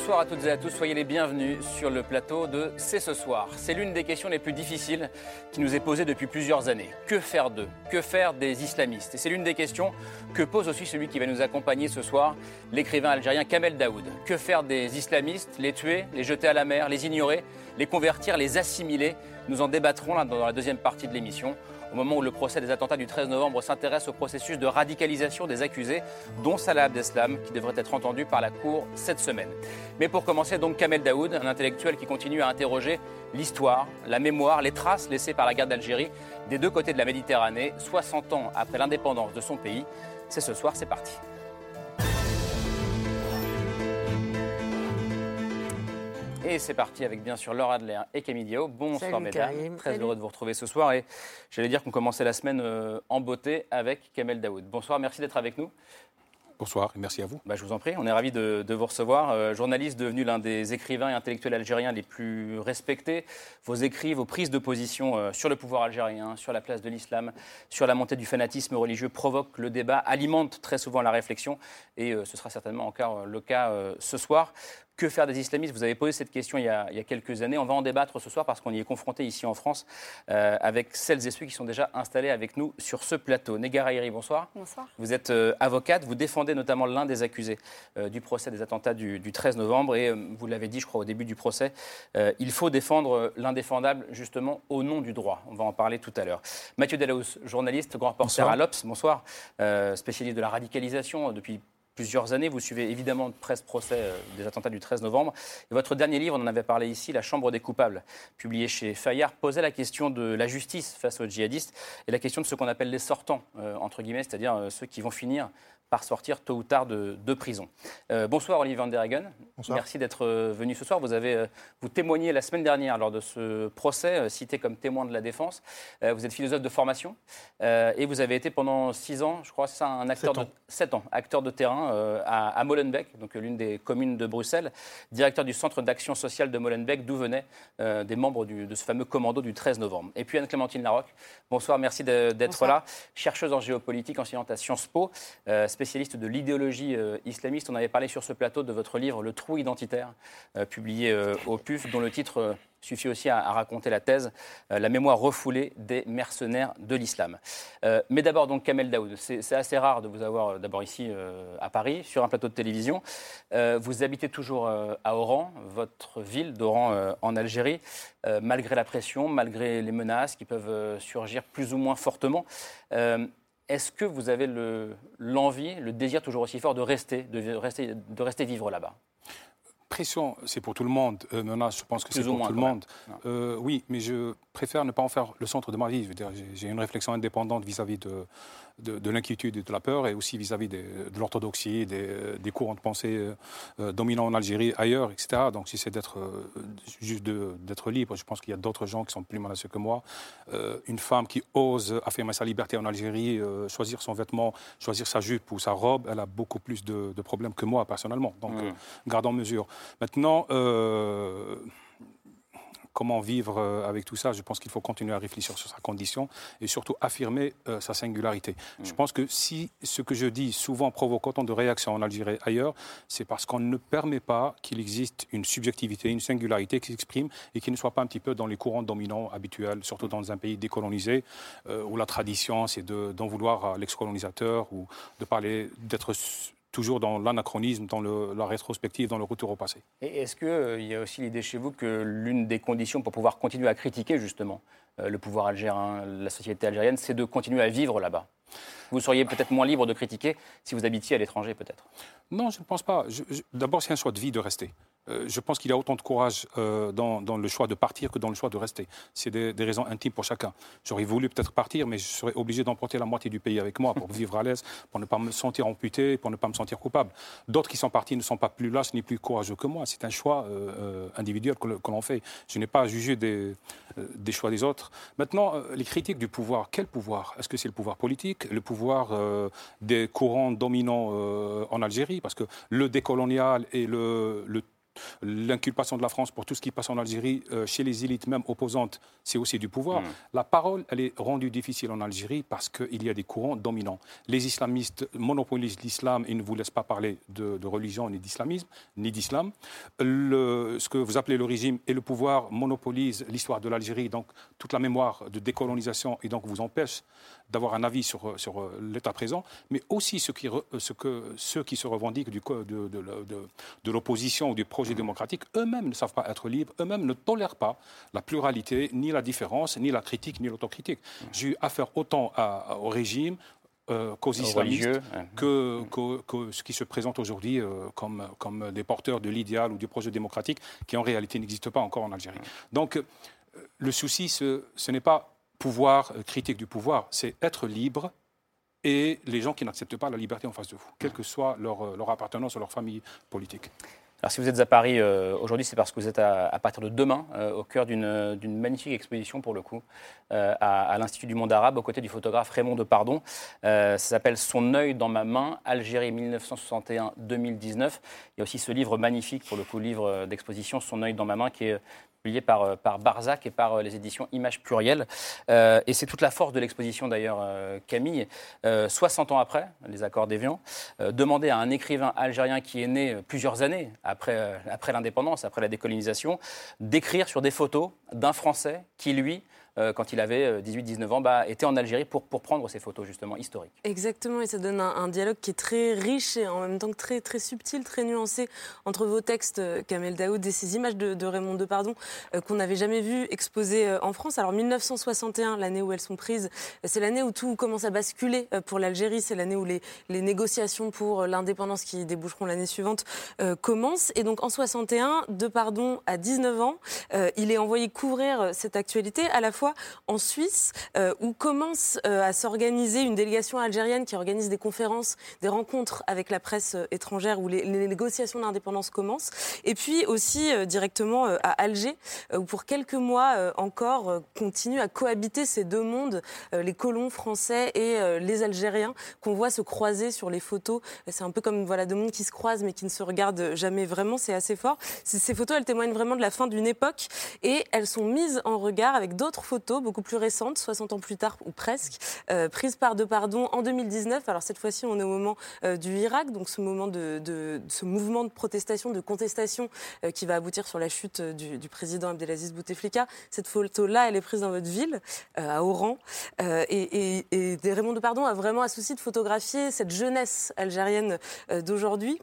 Bonsoir à toutes et à tous, soyez les bienvenus sur le plateau de C'est ce soir. C'est l'une des questions les plus difficiles qui nous est posée depuis plusieurs années. Que faire d'eux? Que faire des islamistes? Et c'est l'une des questions que pose aussi celui qui va nous accompagner ce soir, l'écrivain algérien Kamel Daoud. Que faire des islamistes? Les tuer, les jeter à la mer, les ignorer, les convertir, les assimiler? Nous en débattrons dans la deuxième partie de l'émission au moment où le procès des attentats du 13 novembre s'intéresse au processus de radicalisation des accusés, dont Salah Abdeslam, qui devrait être entendu par la Cour cette semaine. Mais pour commencer, donc Kamel Daoud, un intellectuel qui continue à interroger l'histoire, la mémoire, les traces laissées par la guerre d'Algérie des deux côtés de la Méditerranée, 60 ans après l'indépendance de son pays. C'est ce soir, c'est parti. Et c'est parti avec bien sûr Laura Adler et Camille Diao. Bonsoir mesdames. Très heureux de vous retrouver ce soir. Et j'allais dire qu'on commençait la semaine euh, en beauté avec Kamel Daoud. Bonsoir, merci d'être avec nous. Bonsoir et merci à vous. Bah, je vous en prie, on est ravis de, vous recevoir. Euh, journaliste devenu l'un des écrivains et intellectuels algériens les plus respectés. Vos écrits, vos prises de position euh, sur le pouvoir algérien, sur la place de l'islam, sur la montée du fanatisme religieux provoquent le débat, alimentent très souvent la réflexion et ce sera certainement encore le cas ce soir. Que faire des islamistes? Vous avez posé cette question il y, a, quelques années. On va en débattre ce soir parce qu'on y est confronté ici en France euh, avec celles et ceux qui sont déjà installés avec nous sur ce plateau. Negara bonsoir. Bonsoir. Vous êtes euh, avocate, vous défendez notamment l'un des accusés euh, du procès des attentats du, 13 novembre et vous l'avez dit, je crois, au début du procès, il faut défendre l'indéfendable justement au nom du droit. On va en parler tout à l'heure. Mathieu Delaus, journaliste, grand reporter à l'Obs, bonsoir, spécialiste de la radicalisation depuis plusieurs années. Vous suivez évidemment de presse procès euh, des attentats du 13 novembre. Et votre dernier livre, on en avait parlé ici, La Chambre des coupables, publié chez Fayard, posait la question de la justice face aux djihadistes et la question de ce qu'on appelle les sortants, euh, entre guillemets, c'est-à-dire euh, ceux qui vont finir par sortir tôt ou tard de, prison. Euh, bonsoir Olivier Van der Hagen. Merci d'être euh, venu ce soir. Vous avez euh, vous témoigné la semaine dernière lors de ce procès, cité comme témoin de la défense. vous êtes philosophe de formation et vous avez été pendant six ans, je crois, c'est ça, un acteur de sept ans, acteur de terrain à, Molenbeek, donc l'une des communes de Bruxelles, directeur du centre d'action sociale de Molenbeek, d'où venaient des membres de ce fameux commando du 13 novembre. Et puis Anne-Clémentine Larocque. Bonsoir, merci d'être là, chercheuse en géopolitique, enseignante à Sciences Po spécialiste de l'idéologie euh, islamiste. On avait parlé sur ce plateau de votre livre Le trou identitaire, euh, publié euh, au PUF, dont le titre suffit aussi à, raconter la thèse, la mémoire refoulée des mercenaires de l'islam. mais d'abord, donc, Kamel Daoud, c'est assez rare de vous avoir d'abord ici à Paris, sur un plateau de télévision. vous habitez toujours à Oran, votre ville d'Oran en Algérie, malgré la pression, malgré les menaces qui peuvent surgir plus ou moins fortement. Est-ce que vous avez l'envie, le, désir toujours aussi fort de rester, de rester, de rester vivre là-bas? Pression, c'est pour tout le monde. Euh, menace, je pense que c'est pour tout le monde. Euh, oui, mais je préfère ne pas en faire le centre de ma vie. J'ai une réflexion indépendante vis-à-vis de, de, l'inquiétude et de la peur, et aussi vis-à-vis de l'orthodoxie, des, des, courants de pensée euh, euh, dominants en Algérie, ailleurs, etc. Donc si c'est d'être euh, juste d'être libre, je pense qu'il y a d'autres gens qui sont plus menacés que moi. une femme qui ose affirmer sa liberté en Algérie, choisir son vêtement, choisir sa jupe ou sa robe, elle a beaucoup plus de, problèmes que moi personnellement. Donc mmh. gardons mesure. Maintenant comment vivre euh, avec tout ça, je pense qu'il faut continuer à réfléchir sur sa condition et surtout affirmer euh, sa singularité. Mm. Je pense que si ce que je dis souvent provoque autant de réactions en Algérie et ailleurs, c'est parce qu'on ne permet pas qu'il existe une subjectivité, une singularité qui s'exprime et qui ne soit pas un petit peu dans les courants dominants habituels, surtout dans un pays décolonisé euh, où la tradition c'est d'en vouloir à l'ex-colonisateur ou de parler d'être toujours dans l'anachronisme, dans la rétrospective, dans le retour au passé. Et est-ce qu'il euh, y a aussi l'idée chez vous que l'une des conditions pour pouvoir continuer à critiquer justement euh, le pouvoir algérien, la société algérienne, c'est de continuer à vivre là-bas? Vous seriez peut-être moins libre de critiquer si vous habitiez à l'étranger, peut-être? Non, je ne pense pas. D'abord, c'est un choix de vie de rester. Euh, je pense qu'il a autant de courage euh, dans, le choix de partir que dans le choix de rester. C'est des, raisons intimes pour chacun. J'aurais voulu peut-être partir, mais je serais obligé d'emporter la moitié du pays avec moi pour vivre à l'aise, pour ne pas me sentir amputé, pour ne pas me sentir coupable. D'autres qui sont partis ne sont pas plus lâches ni plus courageux que moi. C'est un choix euh, individuel que, l'on fait. Je n'ai pas à juger des, choix des autres. Maintenant, les critiques du pouvoir, quel pouvoir? Est-ce que c'est le pouvoir politique, le pouvoir des courants dominants en Algérie? Parce que le décolonial et le l'inculpation de la France pour tout ce qui passe en Algérie euh, chez les élites même opposantes, c'est aussi du pouvoir. Mm. La parole, elle est rendue difficile en Algérie parce qu'il y a des courants dominants. Les islamistes monopolisent l'islam et ne vous laissent pas parler de, religion ni d'islamisme, ni d'islam. Ce que vous appelez le régime et le pouvoir monopolisent l'histoire de l'Algérie, donc toute la mémoire de décolonisation et donc vous empêche d'avoir un avis sur, sur euh, l'état présent, mais aussi ceux qui, ce que, ceux qui se revendiquent du, de, de, de l'opposition ou du projet démocratique, eux-mêmes ne savent pas être libres, eux-mêmes ne tolèrent pas la pluralité, ni la différence, ni la critique, ni l'autocritique. J'ai eu affaire autant au régime, euh, qu'aux islamistes, que, que, ce qui se présente aujourd'hui euh, comme, comme des porteurs de l'idéal ou du projet démocratique qui en réalité n'existe pas encore en Algérie. Donc euh, le souci, ce, ce n'est pas pouvoir, critique du pouvoir, c'est être libre et les gens qui n'acceptent pas la liberté en face de vous, quelle que soit leur, leur appartenance ou leur famille politique. Alors si vous êtes à Paris euh, aujourd'hui, c'est parce que vous êtes à, partir de demain euh, au cœur d'une magnifique exposition pour le coup euh, à, l'Institut du monde arabe aux côtés du photographe Raymond Depardon. ça s'appelle Son œil dans ma main, Algérie 1961-2019. Il y a aussi ce livre magnifique pour le coup, livre d'exposition Son œil dans ma main qui est publié par, euh, par Barzac et par euh, les éditions Images Plurielles. Euh, et c'est toute la force de l'exposition d'ailleurs, Camille. 60 ans après les accords d'Évian, demander à un écrivain algérien qui est né plusieurs années après, après l'indépendance, après la décolonisation, d'écrire sur des photos d'un Français qui, lui, euh, quand il avait 18-19 euh, ans, bah, était en Algérie pour, pour prendre ces photos justement historiques. Exactement, et ça donne un, dialogue qui est très riche et en même temps très, très subtil, très nuancé entre vos textes, euh, Kamel Daoud, et ces images de, Raymond Depardon qu'on n'avait jamais vues exposées en France. Alors 1961, l'année où elles sont prises, c'est l'année où tout commence à basculer pour l'Algérie, c'est l'année où les, les, négociations pour l'indépendance qui déboucheront l'année suivante commencent. Et donc en 61, Depardon a 19 ans, il est envoyé couvrir cette actualité à la fois en Suisse, euh, où commence euh, à s'organiser une délégation algérienne qui organise des conférences, des rencontres avec la presse euh, étrangère, où les, négociations d'indépendance commencent. Et puis aussi directement à Alger, où pour quelques mois encore continuent à cohabiter ces deux mondes, les colons français et les Algériens, qu'on voit se croiser sur les photos. C'est un peu comme voilà, deux mondes qui se croisent mais qui ne se regardent jamais vraiment. C'est assez fort. Ces photos, elles témoignent vraiment de la fin d'une époque et elles sont mises en regard avec d'autres photos beaucoup plus récentes, 60 ans plus tard ou presque, euh, prise par Depardon en 2019. Alors cette fois-ci, on est au moment euh, du Irak, donc ce moment de, ce mouvement de protestation, de contestation euh, qui va aboutir sur la chute du, président Abdelaziz Bouteflika. Cette photo-là, elle est prise dans votre ville, à Oran, et, et, et Raymond Depardon a vraiment un souci de photographier cette jeunesse algérienne d'aujourd'hui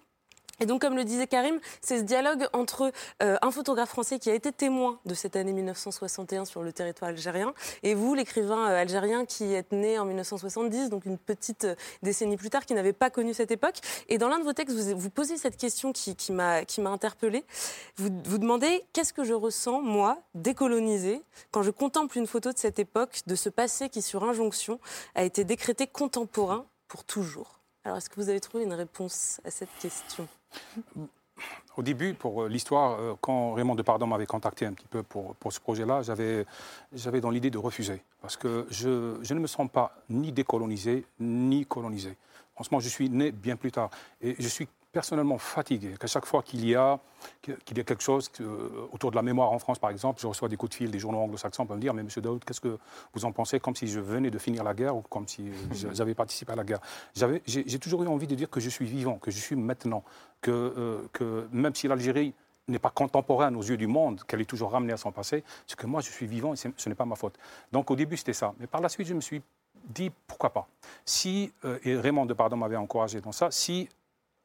et donc, comme le disait Karim, c'est ce dialogue entre euh, un photographe français qui a été témoin de cette année 1961 sur le territoire algérien, et vous, l'écrivain euh, algérien qui êtes né en 1970, donc une petite euh, décennie plus tard, qui n'avait pas connu cette époque. Et dans l'un de vos textes, vous, vous posez cette question qui, qui m'a interpellée. Vous, vous demandez qu'est-ce que je ressens, moi, décolonisé, quand je contemple une photo de cette époque, de ce passé qui, sur injonction, a été décrété contemporain pour toujours? Alors, est-ce que vous avez trouvé une réponse à cette question? Au début, pour euh, l'histoire, euh, quand Raymond Depardon m'avait contacté un petit peu pour, pour ce projet-là, j'avais, dans l'idée de refuser. Parce que je, je, ne me sens pas ni décolonisé, ni colonisé. En ce moment, je suis né bien plus tard. Et je suis personnellement fatigué. Qu'à chaque fois qu'il y, a, qu'il y a quelque chose autour de la mémoire en France, par exemple, je reçois des coups de fil des journaux anglo-saxons pour me dire Mais monsieur Daoud, qu'est-ce que vous en pensez? Comme si je venais de finir la guerre ou comme si j'avais participé à la guerre. j'ai, toujours eu envie de dire que je suis vivant, que je suis maintenant, que, euh, que même si l'Algérie n'est pas contemporaine aux yeux du monde, qu'elle est toujours ramenée à son passé, c'est que moi je suis vivant et ce n'est pas ma faute. Donc au début c'était ça. Mais par la suite je me suis dit pourquoi pas? Si, euh, et Raymond Depardon m'avait encouragé dans ça, si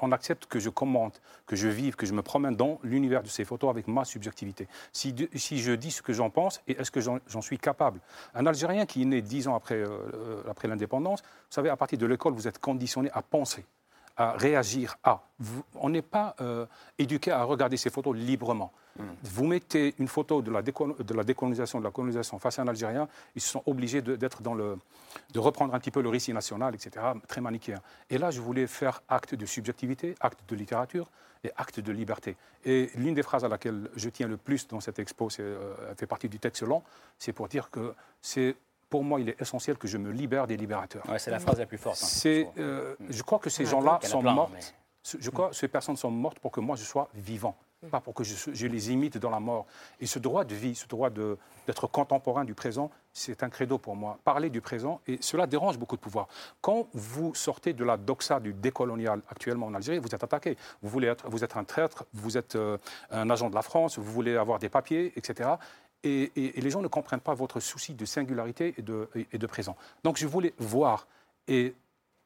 on accepte que je commente, que je vive, que je me promène dans l'univers de ces photos avec ma subjectivité. Si, je dis ce que j'en pense, et est-ce que j'en suis capable? Un Algérien qui est né dix ans après, euh, après l'indépendance, vous savez, à partir de l'école, vous êtes conditionné à penser à réagir à. on n'est pas euh, éduqué à regarder ces photos librement. Hmm. Vous mettez une photo de la, de la, décolonisation, de la colonisation face à un Algérien, ils sont obligés d'être dans le, de reprendre un petit peu le récit national, etc., très manichéen. Et là, je voulais faire acte de subjectivité, acte de littérature et acte de liberté. Et l'une des phrases à laquelle je tiens le plus dans cette expo, euh, fait partie du texte long, c'est pour dire que c'est pour moi, il est essentiel que je me libère des libérateurs. c'est la phrase la plus forte. Hein, euh, je crois que ces gens-là sont morts. Je crois que ces personnes sont mortes pour que moi je sois vivant, pas pour que je, les imite dans la mort. Et ce droit de vie, ce droit d'être contemporain du présent, c'est un credo pour moi. Parler du présent, et cela dérange beaucoup de pouvoir. Quand vous sortez de la doxa du décolonial actuellement en Algérie, vous êtes attaqué. Vous, voulez être, vous êtes un traître, vous êtes euh, un agent de la France, vous voulez avoir des papiers, etc. Et, les gens ne comprennent pas votre souci de singularité et de, présent. Donc je voulais voir et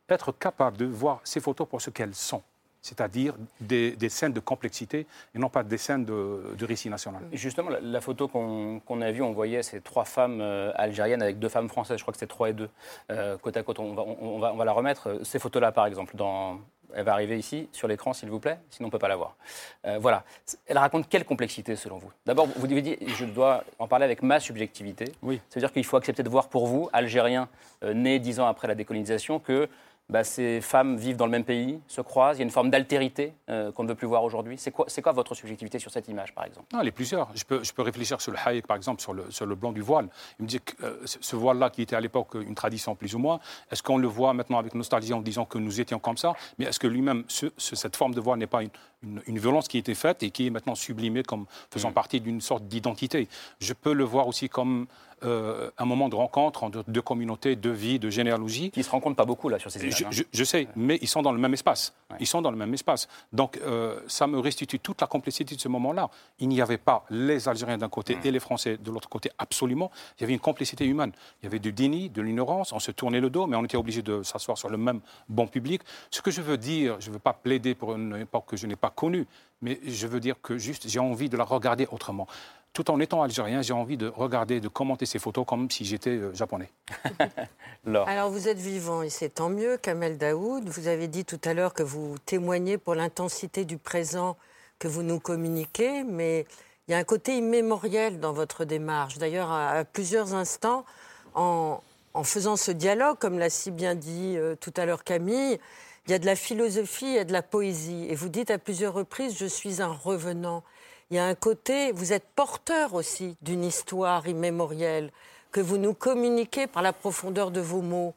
être capable de voir ces photos pour ce qu'elles sont c'est-à-dire des, scènes de complexité et non pas des scènes de, récit national. justement, la, photo qu'on a vue, on voyait ces trois femmes euh, algériennes avec deux femmes françaises, je crois que c'était trois et deux, euh, côte à côte. On va, la remettre. Ces photos-là, par exemple, dans, elle va arriver ici, sur l'écran, s'il vous plaît, sinon on ne peut pas la voir. Euh, voilà. Elle raconte quelle complexité, selon vous? D'abord, vous avez dit, je dois en parler avec ma subjectivité. Oui. Ça veut dire qu'il faut accepter de voir pour vous, Algérien, euh, né dix ans après la décolonisation, que bah, ces femmes vivent dans le même pays, se croisent, il y a une forme d'altérité euh, qu'on ne veut plus voir aujourd'hui. C'est quoi, quoi, votre subjectivité sur cette image, par exemple? Non, Elle est plusieurs. Je peux, je peux réfléchir sur le Hayek, par exemple, sur le, sur le blanc du voile. Il me dit que euh, ce voile-là, qui était à l'époque une tradition plus ou moins, est-ce qu'on le voit maintenant avec nostalgie en disant que nous étions comme ça? Mais est-ce que lui-même, cette forme de voile n'est pas une, une, violence qui a été faite et qui est maintenant sublimée comme faisant mm. partie d'une sorte d'identité Je peux le voir aussi comme euh, un moment de rencontre entre deux communautés, de vie, de généalogie. Qui ne se rencontrent pas beaucoup là sur ces images. Je, hein. sais, mais ils sont dans le même espace. Ils sont dans le même espace. Donc euh, ça me restitue toute la complexité de ce moment-là. Il n'y avait pas les Algériens d'un côté et les Français de l'autre côté, absolument. Il y avait une complicité humaine. Il y avait du déni, de l'ignorance, on se tournait le dos, mais on était obligé de s'asseoir sur le même banc public. Ce que je veux dire, je ne veux pas plaider pour une époque que je n'ai pas connue, mais je veux dire que juste j'ai envie de la regarder autrement tout en étant algérien, j'ai envie de regarder, de commenter ces photos comme si j'étais euh, japonais. Alors vous êtes vivant et c'est tant mieux, Kamel Daoud. Vous avez dit tout à l'heure que vous témoignez pour l'intensité du présent que vous nous communiquez, mais il y a un côté immémoriel dans votre démarche. D'ailleurs, à, plusieurs instants, en, faisant ce dialogue, comme l'a si bien dit euh, tout à l'heure Camille, il y a de la philosophie et de la poésie. Et vous dites à plusieurs reprises, je suis un revenant il y a un côté, vous êtes porteur aussi d'une histoire immémorielle que vous nous communiquez par la profondeur de vos mots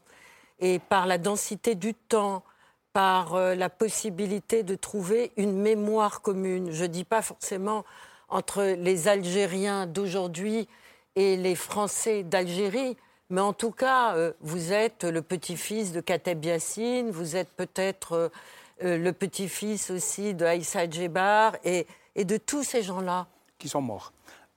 et par la densité du temps, par euh, la possibilité de trouver une mémoire commune. Je ne dis pas forcément entre les Algériens d'aujourd'hui et les Français d'Algérie, mais en tout cas, euh, vous êtes le petit-fils de Kateb Yassine, vous êtes peut-être euh, le petit-fils aussi de Aïssa Djebar, et et de tous ces gens-là Qui sont morts.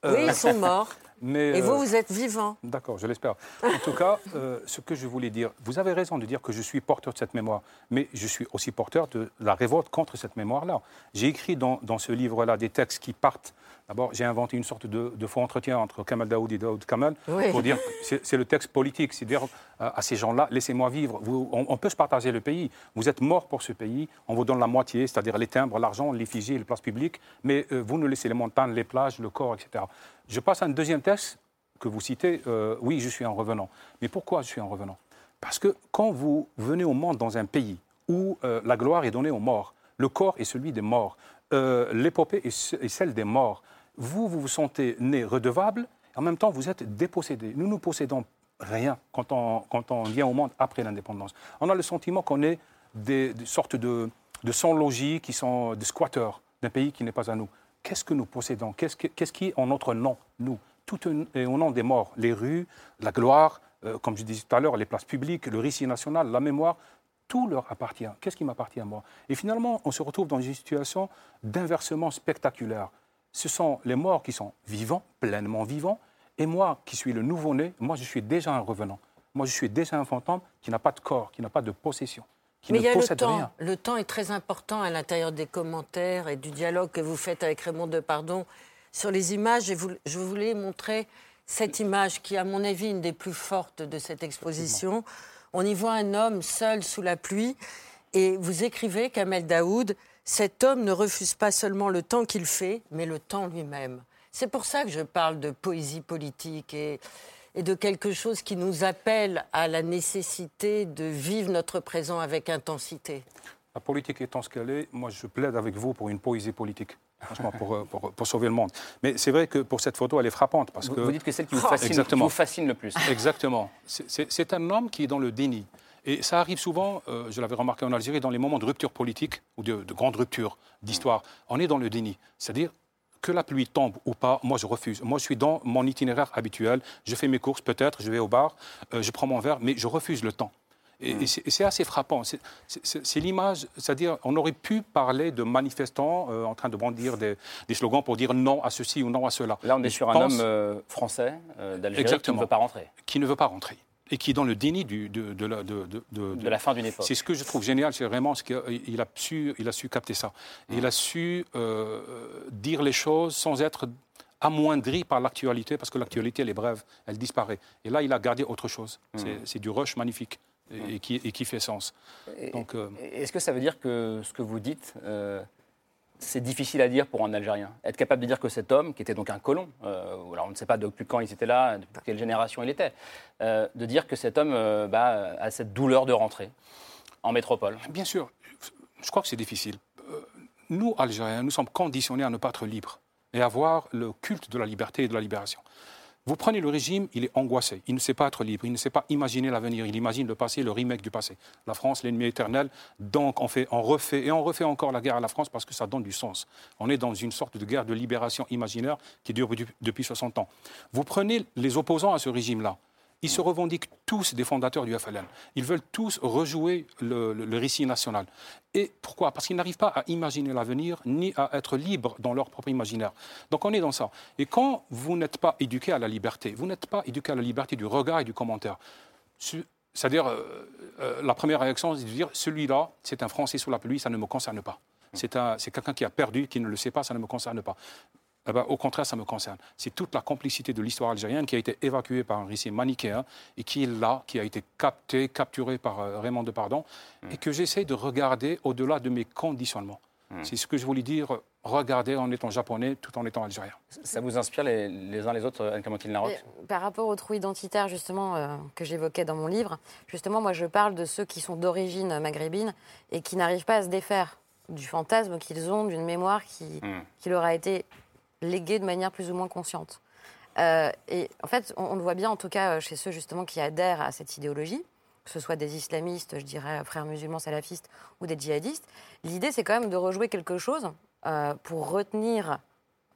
Oui, ils sont morts. Mais, et vous, euh, vous êtes vivant. D'accord, je l'espère. En tout cas, euh, ce que je voulais dire, vous avez raison de dire que je suis porteur de cette mémoire, mais je suis aussi porteur de la révolte contre cette mémoire-là. J'ai écrit dans, dans ce livre-là des textes qui partent D'abord, j'ai inventé une sorte de, faux entretien entre Kamal Daoud et Daoud Kamal pour dire c'est le texte politique, c'est dire euh, à ces gens-là, laissez-moi vivre. on, peut se partager le pays. Vous êtes mort pour ce pays. On vous donne la moitié, c'est-à-dire les timbres, l'argent, l'effigie, les places publiques, mais vous nous laissez les montagnes, les plages, le corps, etc. Je passe à un deuxième texte que vous citez. Euh, oui, je suis un revenant. Mais pourquoi je suis un revenant? Parce que quand vous venez au monde dans un pays où la gloire est donnée aux morts, le corps est celui des morts, l'épopée est celle des morts vous, vous vous sentez né redevable, et en même temps, vous êtes dépossédé. Nous ne possédons rien quand on, quand on vient au monde après l'indépendance. On a le sentiment qu'on est des, sortes de, de sans-logis qui sont des squatteurs d'un pays qui n'est pas à nous. Qu'est-ce que nous possédons? Qu'est-ce qui est en notre nom, nous? Tout est au nom des morts. Les rues, la gloire, euh, comme je disais tout à l'heure, les places publiques, le récit national, la mémoire, tout leur appartient. Qu'est-ce qui m'appartient à moi? Et finalement, on se retrouve dans une situation d'inversement spectaculaire ce sont les morts qui sont vivants, pleinement vivants, et moi qui suis le nouveau-né, moi je suis déjà un revenant. Moi je suis déjà un fantôme qui n'a pas de corps, qui n'a pas de possession. Qui Mais ne il y a le temps. Le temps est très important à l'intérieur des commentaires et du dialogue que vous faites avec Raymond Depardon sur les images. Et je voulais montrer cette image qui, à mon avis, une des plus fortes de cette exposition. On y voit un homme seul sous la pluie Et vous écrivez, Kamel Daoud, cet homme ne refuse pas seulement le temps qu'il fait, mais le temps lui-même. C'est pour ça que je parle de poésie politique et, et de quelque chose qui nous appelle à la nécessité de vivre notre présent avec intensité. La politique étant ce qu'elle est, moi je plaide avec vous pour une poésie politique. Franchement, pour, euh, pour, pour, sauver le monde. Mais c'est vrai que pour cette photo, elle est frappante. Parce vous, que... vous dites que c'est celle qui vous, fascine, qui vous fascine le plus. Exactement. C'est un homme qui est dans le déni. Et ça arrive souvent, euh, je l'avais remarqué en Algérie, dans les moments de rupture politique ou de, de grande rupture d'histoire. On est dans le déni. C'est-à-dire, que la pluie tombe ou pas, moi je refuse. Moi je suis dans mon itinéraire habituel. Je fais mes courses peut-être, je vais au bar, euh, je prends mon verre, mais je refuse le temps. Et, hmm. c'est assez frappant. C'est l'image, c'est-à-dire, on aurait pu parler de manifestants euh, en train de brandir des, slogans pour dire non à ceci ou non à cela. Là, on est sur un homme euh, français d'Algérie qui ne veut pas rentrer. Qui ne veut pas rentrer et qui est dans le déni du, de, de, la, de, de, la fin d'une époque. C'est ce que je trouve génial, c'est vraiment ce qu'il a su, il a su capter ça. Il a su euh, dire les choses sans être amoindri par l'actualité, parce que l'actualité, elle est brève, elle disparaît. Et là, il a gardé autre chose. C'est du rush magnifique. Et, qui, et, qui, fait sens. Euh, est-ce que ça veut dire que ce que vous dites, euh, c'est difficile à dire pour un Algérien. Être capable de dire que cet homme, qui était donc un colon, euh, alors on ne sait pas depuis quand il était là, depuis quelle génération il était, euh, de dire que cet homme euh, bah, a cette douleur de rentrer en métropole. Bien sûr, je crois que c'est difficile. Nous, Algériens, nous sommes conditionnés à ne pas être libres et à avoir le culte de la liberté et de la libération. Vous prenez le régime, il est angoissé, il ne sait pas être libre, il ne sait pas imaginer l'avenir, il imagine le passé, le remake du passé. La France, l'ennemi éternel, donc on, fait, on refait et on refait encore la guerre à la France parce que ça donne du sens. On est dans une sorte de guerre de libération imaginaire qui dure depuis 60 ans. Vous prenez les opposants à ce régime-là, ils se revendiquent tous des fondateurs du FLN. Ils veulent tous rejouer le, récit national. Et pourquoi? Parce qu'ils n'arrivent pas à imaginer l'avenir ni à être libres dans leur propre imaginaire. Donc on est dans ça. Et quand vous n'êtes pas éduqué à la liberté, vous n'êtes pas éduqué à la liberté du regard et du commentaire. C'est-à-dire, euh, euh, la première réaction, c'est de dire celui-là, c'est un Français sous la pluie, ça ne me concerne pas. C'est quelqu'un qui a perdu, qui ne le sait pas, ça ne me concerne pas. Eh ben, au contraire, ça me concerne. C'est toute la complicité de l'histoire algérienne qui a été évacuée par un récit manichéen et qui est là, qui a été capté, capturé par euh, Raymond Depardon, mm. et que j'essaie de regarder au-delà de mes conditionnements. Mm. C'est ce que je voulais dire, regarder en étant japonais tout en étant algérien. Ça vous inspire les, uns les autres, Anne-Clémentine Larocque Par rapport au trou identitaire, justement, euh, que j'évoquais dans mon livre, justement, moi, je parle de ceux qui sont d'origine maghrébine et qui n'arrivent pas à se défaire du fantasme qu'ils ont, d'une mémoire qui, mm. qui leur a été légués de manière plus ou moins consciente. Euh, et en fait, on, le voit bien, en tout cas, chez ceux justement qui adhèrent à cette idéologie, que ce soit des islamistes, je dirais frères musulmans salafistes ou des djihadistes. L'idée, c'est quand même de rejouer quelque chose euh, pour retenir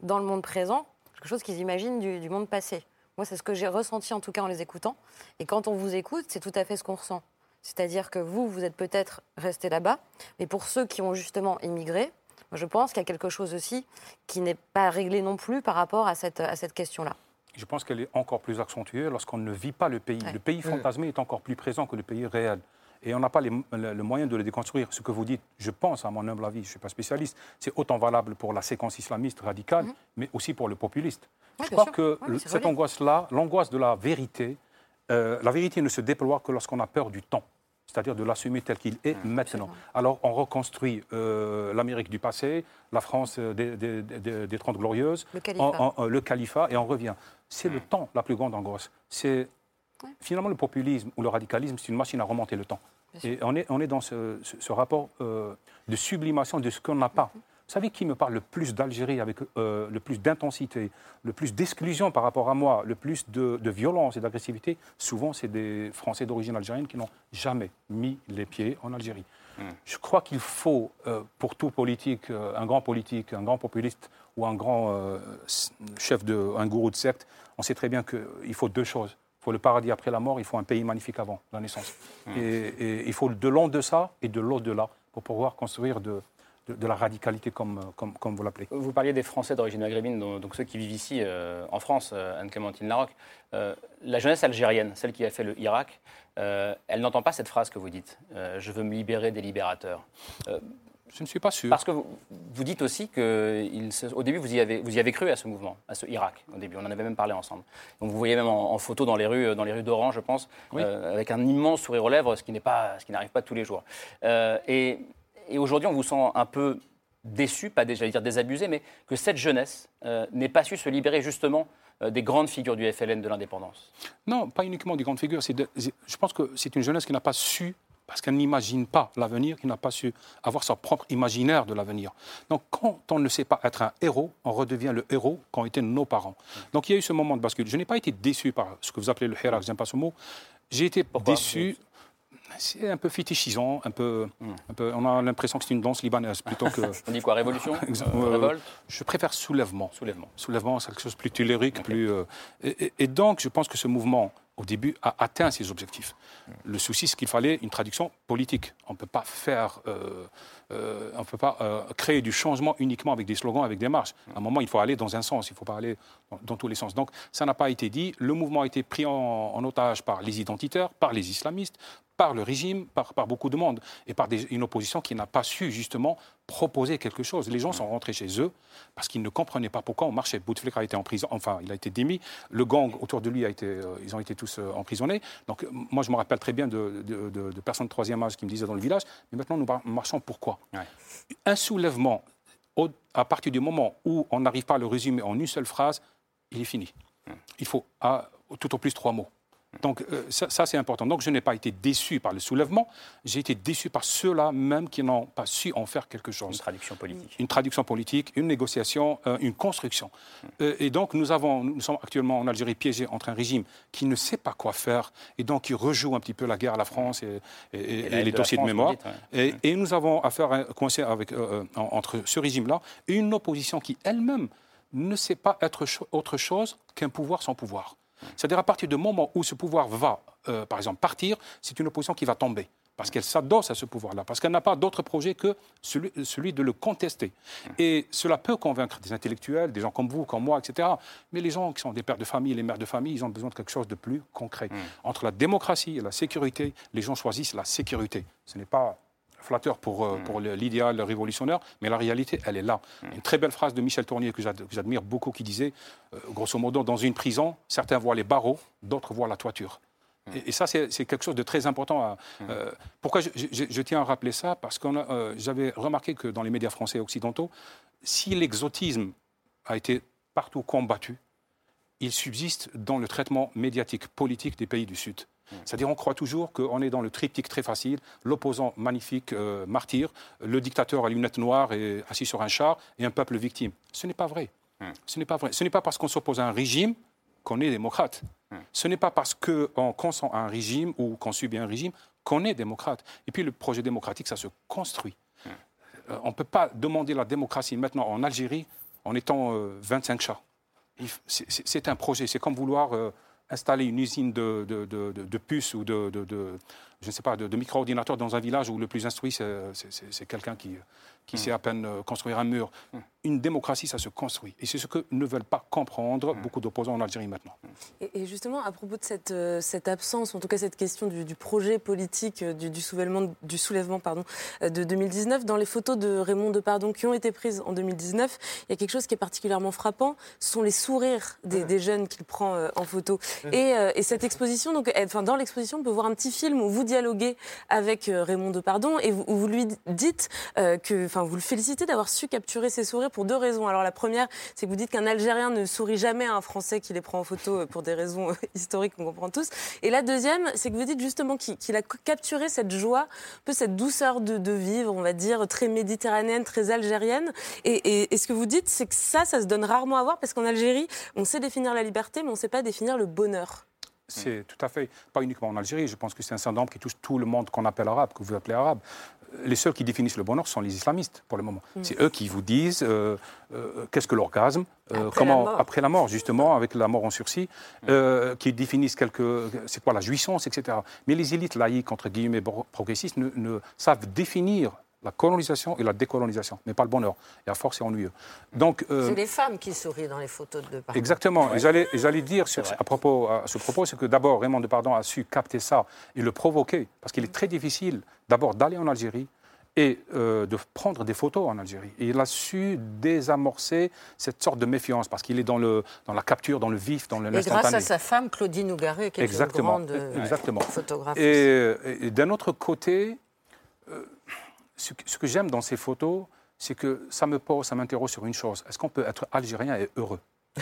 dans le monde présent quelque chose qu'ils imaginent du, du monde passé. Moi, c'est ce que j'ai ressenti en tout cas en les écoutant. Et quand on vous écoute, c'est tout à fait ce qu'on ressent. C'est-à-dire que vous, vous êtes peut-être resté là-bas, mais pour ceux qui ont justement immigré, je pense qu'il y a quelque chose aussi qui n'est pas réglé non plus par rapport à cette, à cette question-là. Je pense qu'elle est encore plus accentuée lorsqu'on ne vit pas le pays. Le pays fantasmé est encore plus présent que le pays réel. Et on n'a pas le, moyen de le déconstruire. Ce que vous dites, je pense, à mon humble avis, je ne suis pas spécialiste, c'est autant valable pour la séquence islamiste radicale, mhm. mais aussi pour le populiste. je crois que cette angoisse-là, l'angoisse de la vérité, euh, la vérité ne se déploie que lorsqu'on a peur du temps c'est-à-dire de l'assumer tel qu'il est mmh, maintenant. Alors on reconstruit euh, l'Amérique du passé, la France euh, des, des, Trente Glorieuses, le califat. Euh, le califat, et on revient. C'est le mmh. temps la plus grande angoisse. C'est finalement le populisme ou le radicalisme, c'est une machine à remonter le temps. Et on est, on est dans ce, rapport de sublimation de ce qu'on n'a pas. Mmh. Vous savez qui me parle le plus d'Algérie avec euh, le plus d'intensité, le plus d'exclusion par rapport à moi, le plus de, violence et d'agressivité? Souvent, c'est des Français d'origine algérienne qui n'ont jamais mis les pieds en Algérie. Hmm. Je crois qu'il faut, euh, pour tout politique, euh, un grand politique, un grand populiste ou un grand chef de, un gourou de secte, on sait très bien qu'il faut deux choses. Il faut le paradis après la mort, il faut un pays magnifique avant la naissance. Hmm. Et, et, il faut de l'au ça et de l'au-delà pour pouvoir construire de, de, la radicalité, comme, comme, comme vous l'appelez. Vous parliez des Français d'origine maghrébine, donc, ceux qui vivent ici euh, en France, euh, Anne-Clémentine Larocque. Euh, la jeunesse algérienne, celle qui a fait le Irak, elle n'entend pas cette phrase que vous dites Je veux me libérer des libérateurs. Je ne suis pas sûr. Parce que vous, dites aussi qu'au début, vous y, avez, vous y avez cru à ce mouvement, à ce Irak, au début. On en avait même parlé ensemble. Donc vous voyez même en, photo dans les rues, dans les rues d'Oran, je pense, avec un immense sourire aux lèvres, ce qui n'arrive pas tous les jours. Et, et aujourd'hui, on vous sent un peu déçu, pas déjà dire désabusé, mais que cette jeunesse euh, n'ait pas su se libérer justement des grandes figures du FLN de l'indépendance Non, pas uniquement des grandes figures. je pense que c'est une jeunesse qui n'a pas su parce qu'elle n'imagine pas l'avenir, qui n'a pas su avoir sa propre imaginaire de l'avenir. Donc quand on ne sait pas être un héros, on redevient le héros qu'ont été nos parents. Donc il y a eu ce moment de bascule. Je n'ai pas été déçu par ce que vous appelez le hirak, je n'aime pas ce mot. J'ai été déçu. C'est un peu fétichisant, un peu, hmm. un peu on a l'impression que c'est une danse libanaise plutôt que. on dit quoi, révolution euh, Révolte Je préfère soulèvement. Soulèvement. Soulèvement, c'est quelque chose de plus tellurique, plus. Euh, et, donc, je pense que ce mouvement au début, a atteint ses objectifs. Le souci, c'est qu'il fallait une traduction politique. On ne peut pas faire, euh, euh, on peut pas euh, créer du changement uniquement avec des slogans, avec des marches. À un moment, il faut aller dans un sens, il ne faut pas aller dans, tous les sens. Donc, ça n'a pas été dit. Le mouvement a été pris en otage par les identitaires, par les islamistes, par le régime, par, beaucoup de monde, et par une opposition qui n'a pas su justement proposer quelque chose. Les gens sont rentrés chez eux parce qu'ils ne comprenaient pas pourquoi on marchait. Bouteflika a été en prison, enfin, il a été démis. Le gang autour de lui a été, euh, ils ont été tous euh, emprisonnés. Donc, euh, moi, je me rappelle très bien de, personnes de troisième âge qui me disaient dans le village, mais maintenant, nous marchons pourquoi? Un soulèvement, à partir du moment où on n'arrive pas à le résumer en une seule phrase, il est fini. Il faut tout au plus trois mots. Donc euh, ça, c'est important. Donc je n'ai pas été déçu par le soulèvement, j'ai été déçu par ceux-là même qui n'ont pas su en faire quelque chose. Une traduction politique. Une traduction politique, une négociation, euh, une construction. Euh, et donc nous, avons, nous sommes actuellement en Algérie piégés entre un régime qui ne sait pas quoi faire et donc qui rejoue un petit peu la guerre à la France et, les dossiers de, mémoire. et, nous avons affaire à avec, entre ce régime-là et une opposition qui elle-même ne sait pas être autre chose qu'un pouvoir sans pouvoir. C'est-à-dire à partir du moment où ce pouvoir va, euh, par exemple, partir, c'est une opposition qui va tomber. Parce qu'elle s'adosse à ce pouvoir-là, parce qu'elle n'a pas d'autre projet que celui, de le contester. Et cela peut convaincre des intellectuels, des gens comme vous, comme moi, etc. Mais les gens qui sont des pères de famille, les mères de famille, ils ont besoin de quelque chose de plus concret. Hmm. Entre la démocratie et la sécurité, les gens choisissent la sécurité. Ce n'est pas flatteur pour, euh, pour hmm. l'idéal révolutionnaire, mais la réalité, elle est là. Hmm. Une très belle phrase de Michel Tournier que j'admire beaucoup qui disait, euh, grosso modo, dans une prison, certains voient les barreaux, d'autres voient la toiture. Hmm. Et, ça, c'est quelque chose de très important. Euh, pourquoi je, tiens à rappeler ça? Parce que j'avais remarqué que dans les médias français et occidentaux, si l'exotisme a été partout combattu, il subsiste dans le traitement médiatique politique des pays du Sud. C'est-à-dire on croit toujours qu'on est dans le triptyque très facile, l'opposant magnifique, euh, martyr, le dictateur à lunettes noires et assis sur un char, et un peuple victime. Ce n'est pas vrai. Hmm. Ce n'est pas vrai. Ce n'est pas parce qu'on s'oppose à un régime qu'on est démocrate. Hmm. Ce n'est pas parce qu'on consent à un régime ou qu'on subit un régime qu'on est démocrate. Et puis le projet démocratique, ça se construit. Euh, on ne peut pas demander la démocratie maintenant en Algérie en étant 25 euh, chats. C'est un projet, c'est comme vouloir installer une usine de, de, puces ou de, je ne sais pas, de, micro-ordinateurs dans un village où le plus instruit, c'est quelqu'un qui, qui sait à peine euh, construire un mur. Une démocratie, ça se construit. Et c'est ce que ne veulent pas comprendre beaucoup d'opposants en Algérie maintenant. Et, justement, à propos de cette, euh, cette, absence, en tout cas cette question du, projet politique euh, du, soulèvement, du soulèvement pardon, de 2019, dans les photos de Raymond Depardon qui ont été prises en 2019, il y a quelque chose qui est particulièrement frappant, ce sont les sourires des, jeunes qu'il prend en photo. Et, et, cette exposition, donc, enfin, dans l'exposition, on peut voir un petit film où vous dialoguez avec Raymond Depardon et vous, lui dites que enfin, vous le félicitez d'avoir su capturer ses sourires pour deux raisons. Alors la première, c'est que vous dites qu'un Algérien ne sourit jamais à un Français qui les prend en photo euh, pour des raisons euh, historiques qu'on comprend tous. Et la deuxième, c'est que vous dites justement qu'il a capturé cette joie, un peu cette douceur de, vivre, on va dire, très méditerranéenne, très algérienne. Et, et ce que vous dites, c'est que ça, ça se donne rarement à voir parce qu'en Algérie, on sait définir la liberté, mais on ne sait pas définir le bonheur. C'est tout à fait, pas uniquement en Algérie, je pense que c'est un syndrome qui touche tout le monde qu'on appelle arabe, que vous appelez arabe les seuls qui définissent le bonheur sont les islamistes, pour le moment. Mm. C'est eux qui vous disent euh, euh, qu'est-ce que l'orgasme, euh, comment après la mort, justement, avec la mort en sursis, mm. qui définissent quelque, c'est quoi la jouissance, etc. Mais les élites laïques, entre guillemets, progressistes, ne savent définir la colonisation et la décolonisation, mais pas le bonheur. Et à force, c'est ennuyeux. Donc, euh, c'est les femmes qui sourient dans les photos de Depardon. Exactement. Et j'allais dire sur, à, propos, à ce propos, c'est que d'abord, Raymond Depardon a su capter ça et le provoquer, parce qu'il est très difficile d'abord d'aller en Algérie et euh, de prendre des photos en Algérie. Et il a su désamorcer cette sorte de méfiance parce qu'il est dans, le, dans la capture, dans le vif, dans l'instantané. Et grâce à sa femme, Claudine Ougaré, qui est Exactement. une grande euh, Exactement. photographe. Et, d'un autre côté, euh, ce, que j'aime dans ces photos, c'est que ça me pose, ça m'interroge sur une chose. Est-ce qu'on peut être algérien et heureux?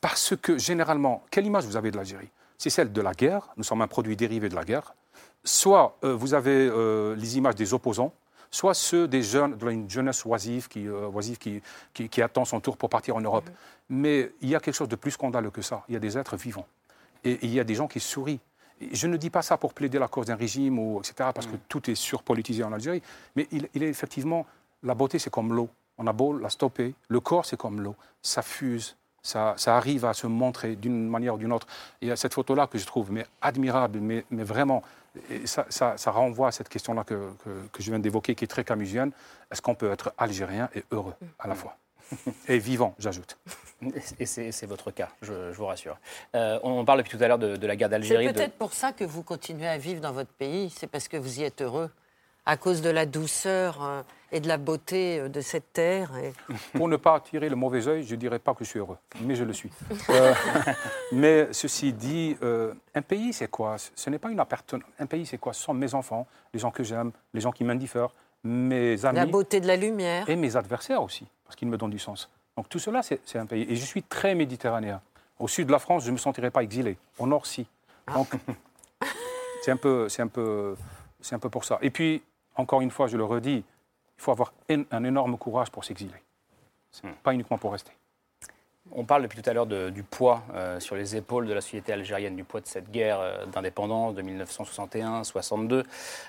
Parce que généralement, quelle image vous avez de l'Algérie? C'est celle de la guerre. Nous sommes un produit dérivé de la guerre soit euh, vous avez euh, les images des opposants, soit ceux des jeunes, d'une jeunesse oisive, qui, euh, oisive qui, qui, attend son tour pour partir en Europe. Mhm. Mais il y a quelque chose de plus scandaleux que ça. Il y a des êtres vivants. Et, il y a des gens qui sourient. Je ne dis pas ça pour plaider la cause d'un régime, ou, etc., parce que mhm. tout est surpolitisé en Algérie. Mais il, il est effectivement, la beauté, c'est comme l'eau. On a beau la stopper. Le corps, c'est comme l'eau. Ça fuse. Ça, ça, arrive à se montrer d'une manière ou d'une autre. Il y a cette photo-là que je trouve mais admirable, mais, mais vraiment ça, renvoie à cette question-là que, je viens d'évoquer, qui est très camusienne. Est-ce qu'on peut être algérien et heureux à la fois? Et vivant, j'ajoute. Et c'est votre cas, je, vous rassure. Euh, on parle depuis tout à l'heure de, la guerre d'Algérie. C'est peut-être pour ça que vous continuez à vivre dans votre pays, c'est parce que vous y êtes heureux à cause de la douceur euh, et de la beauté euh, de cette terre. Pour ne pas tirer le mauvais œil, je ne dirais pas que je suis heureux, mais je le suis. Euh, mais ceci dit, un pays, c'est quoi? Ce n'est pas une appartenance. Un pays, c'est quoi? Ce sont mes enfants, les gens que j'aime, les gens qui m'indiffèrent, mes amis. La beauté de la lumière. Et mes adversaires aussi, parce qu'ils me donnent du sens. Donc tout cela, c'est un pays. Et je suis très méditerranéen. Au sud de la France, je ne me sentirais pas exilé. Au nord, si. Donc, c'est un, peu, un, peu, un peu pour ça. Et puis, encore une fois, je le redis, il faut avoir un énorme courage pour s'exiler. Hmm. Pas uniquement pour rester. On parle depuis tout à l'heure du poids euh, sur les épaules de la société algérienne, du poids de cette guerre euh, d'indépendance de 1961-62,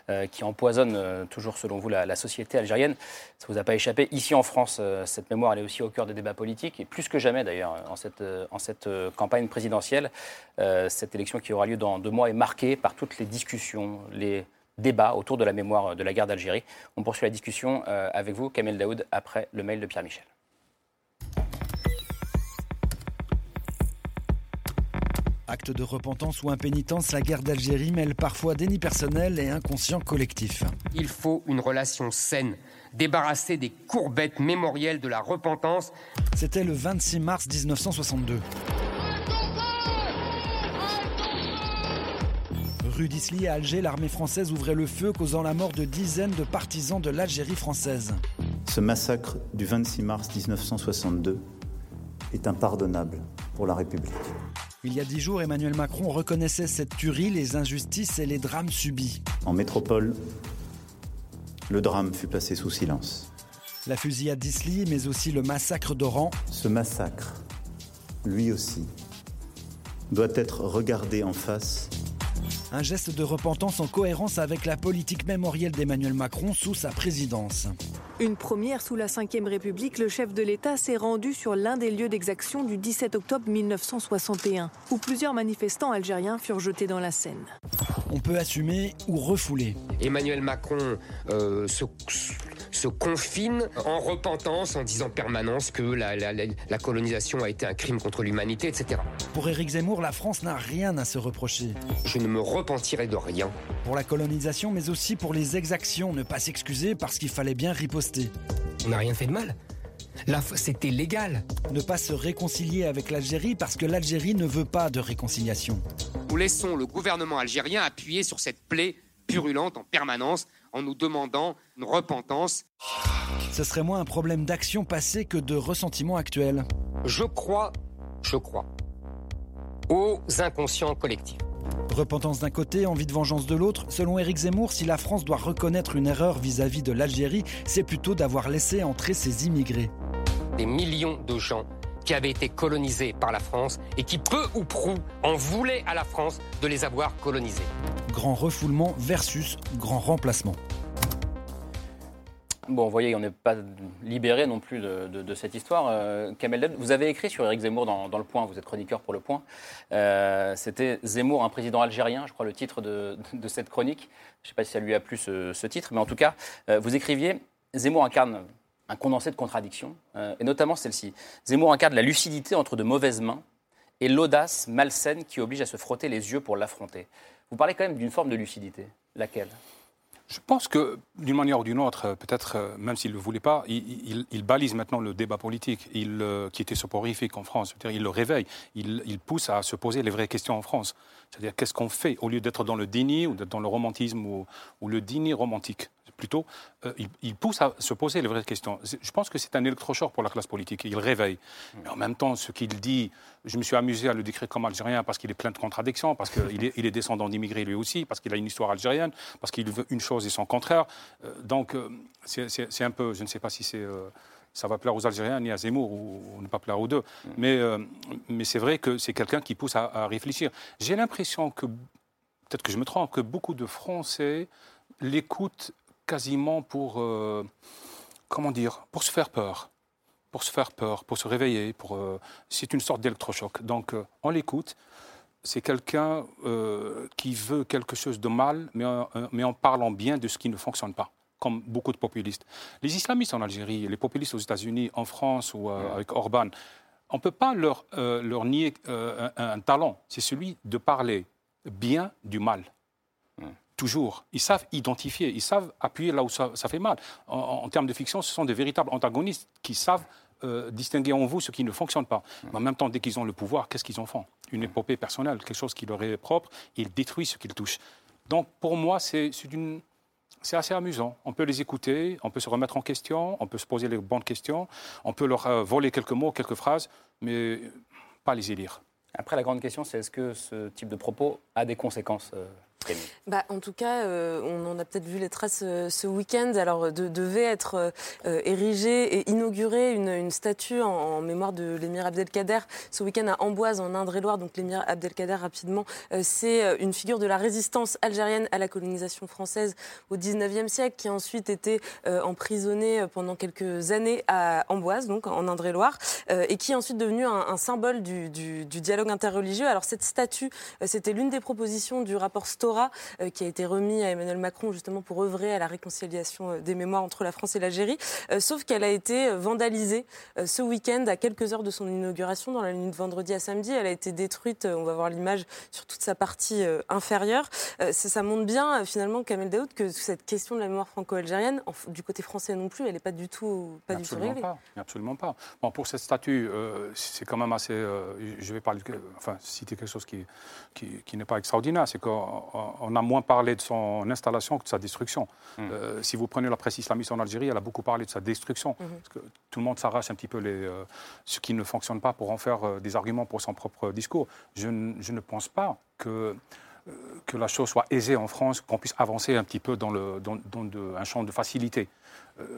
euh, qui empoisonne toujours, selon vous, la, société algérienne. Ça ne vous a pas échappé. Ici en France, cette mémoire, elle est aussi au cœur des débats politiques, et plus que jamais d'ailleurs, en cette, en cette campagne présidentielle. cette élection qui aura lieu dans deux mois est marquée par toutes les discussions, les débat autour de la mémoire de la guerre d'Algérie. On poursuit la discussion avec vous, Kamel Daoud, après le mail de Pierre Michel. Acte de repentance ou impénitence, la guerre d'Algérie mêle parfois déni personnel et inconscient collectif. Il faut une relation saine, débarrassée des courbettes mémorielles de la repentance. C'était le 26 mars 1962. Rue d'Isly à Alger, l'armée française ouvrait le feu, causant la mort de dizaines de partisans de l'Algérie française. Ce massacre du 26 mars 1962 est impardonnable pour la République. Il y a dix jours, Emmanuel Macron reconnaissait cette tuerie, les injustices et les drames subis. En métropole, le drame fut passé sous silence. La fusillade d'Isly, mais aussi le massacre d'Oran. Ce massacre, lui aussi, doit être regardé en face un geste de repentance en cohérence avec la politique mémorielle d'Emmanuel Macron sous sa présidence. Une première sous la Ve République, le chef de l'État s'est rendu sur l'un des lieux d'exaction du 17 octobre 1961, où plusieurs manifestants algériens furent jetés dans la Seine. On peut assumer ou refouler. Emmanuel Macron euh, se se confine en repentance, en disant permanence que la, colonisation a été un crime contre l'humanité, etc. Pour Éric Zemmour, la France n'a rien à se reprocher. Je ne me repentirai de rien. Pour la colonisation, mais aussi pour les exactions, ne pas s'excuser parce qu'il fallait bien riposter. On n'a rien fait de mal. Là, c'était légal. Ne pas se réconcilier avec l'Algérie parce que l'Algérie ne veut pas de réconciliation. Nous laissons le gouvernement algérien appuyer sur cette plaie purulente en permanence en nous demandant une repentance. Ce serait moins un problème d'action passée que de ressentiment actuel. Je crois, je crois, aux inconscients collectifs. Repentance d'un côté, envie de vengeance de l'autre. Selon Éric Zemmour, si la France doit reconnaître une erreur vis-à-vis de l'Algérie, c'est plutôt d'avoir laissé entrer ses immigrés. Des millions de gens qui avaient été colonisés par la France et qui, peu ou prou, en voulaient à la France de les avoir colonisés. Grand refoulement versus grand remplacement. Bon, vous voyez, on n'est pas libéré non plus de, cette histoire. Euh, Kamel vous avez écrit sur Éric Zemmour dans, Le Point, vous êtes chroniqueur pour Le Point. Euh, c'était Zemmour, un président algérien, je crois le titre de, cette chronique. Je ne sais pas si ça lui a plu ce, titre, mais en tout cas, euh, vous écriviez Zemmour incarne un condensé de contradictions, euh, et notamment celle-ci. Zemmour incarne la lucidité entre de mauvaises mains et l'audace malsaine qui oblige à se frotter les yeux pour l'affronter. Vous parlez quand même d'une forme de lucidité. Laquelle? Je pense que, d'une manière ou d'une autre, peut-être, même s'il ne le voulait pas, il, balise maintenant le débat politique, qui était soporifique en France. il le réveille, il, pousse à se poser les vraies questions en France. C'est-à-dire, qu'est-ce qu'on fait? Au lieu d'être dans le déni ou d'être dans le romantisme ou, ou le déni romantique plutôt, euh, il, pousse à se poser les vraies questions. Je pense que c'est un électrochoc pour la classe politique. Il réveille. Mais en même temps, ce qu'il dit, je me suis amusé à le décrire comme algérien parce qu'il est plein de contradictions, parce qu'il est, il est descendant d'immigrés lui aussi, parce qu'il a une histoire algérienne, parce qu'il veut une chose et son contraire. Euh, donc, euh, c'est un peu, je ne sais pas si c'est ça va plaire aux Algériens ni à Zemmour ou, ne pas plaire aux deux. Mais, mais c'est vrai que c'est quelqu'un qui pousse à, à réfléchir. J'ai l'impression que, peut-être que je me trompe, que beaucoup de Français l'écoutent quasiment pour, euh, comment dire, pour se faire peur, pour se faire peur, pour se réveiller. Pour, euh, c'est une sorte d'électrochoc. Donc, euh, on l'écoute. C'est quelqu'un qui veut quelque chose de mal, mais, mais en parlant bien de ce qui ne fonctionne pas comme beaucoup de populistes. Les islamistes en Algérie, les populistes aux États-Unis, en France ou avec Orban, on ne peut pas leur, leur nier un, talent. C'est celui de parler bien du mal toujours. Ils savent identifier, ils savent appuyer là où ça, fait mal. En, termes de fiction, ce sont des véritables antagonistes qui savent euh, distinguer en vous ce qui ne fonctionne pas. Mais en même temps, dès qu'ils ont le pouvoir, qu'est-ce qu'ils en font? Une épopée personnelle, quelque chose qui leur est propre, ils détruisent ce qu'ils touchent. Donc pour moi, c'est assez amusant. On peut les écouter, on peut se remettre en question, on peut se poser les bonnes questions, on peut leur euh, voler quelques mots, quelques phrases, mais pas les élire. Après, la grande question, c'est est-ce que ce type de propos a des conséquences euh, bah, en tout cas, euh, on en a peut-être vu les traces euh, ce week-end. Alors, de, devait être euh, érigée et inaugurée une, statue en, mémoire de l'émir Abdelkader ce week-end à Amboise, en Indre-et-Loire. Donc, l'émir Abdelkader, rapidement, c'est une figure de la résistance algérienne à la colonisation française au 19e siècle, qui a ensuite été emprisonné pendant quelques années à Amboise, donc en Indre-et-Loire, et qui est ensuite devenu un, symbole du, dialogue interreligieux. Alors, cette statue, c'était l'une des propositions du rapport Stora euh, qui a été remis à Emmanuel Macron justement pour œuvrer à la réconciliation euh, des mémoires entre la France et l'Algérie. Euh, sauf qu'elle a été vandalisée ce week-end à quelques heures de son inauguration, dans la nuit de vendredi à samedi. Elle a été détruite, on va voir l'image, sur toute sa partie inférieure. Ça, montre bien finalement, Kamel Daoud, que cette question de la mémoire franco-algérienne, du côté français non plus, elle n'est pas du tout, pas absolument du tout Pas, absolument pas. Bon, pour cette statue, c'est quand même assez. je vais parler, enfin, citer quelque chose qui, qui, qui n'est pas extraordinaire. C'est on a moins parlé de son installation que de sa destruction. Mm. Euh, si vous prenez la presse islamiste en Algérie, elle a beaucoup parlé de sa destruction. Parce que tout le monde s'arrache un petit peu les, euh, ce qui ne fonctionne pas pour en faire euh, des arguments pour son propre discours. Je, ne pense pas que que la chose soit aisée en France, qu'on puisse avancer un petit peu dans, le, dans, un champ de facilité.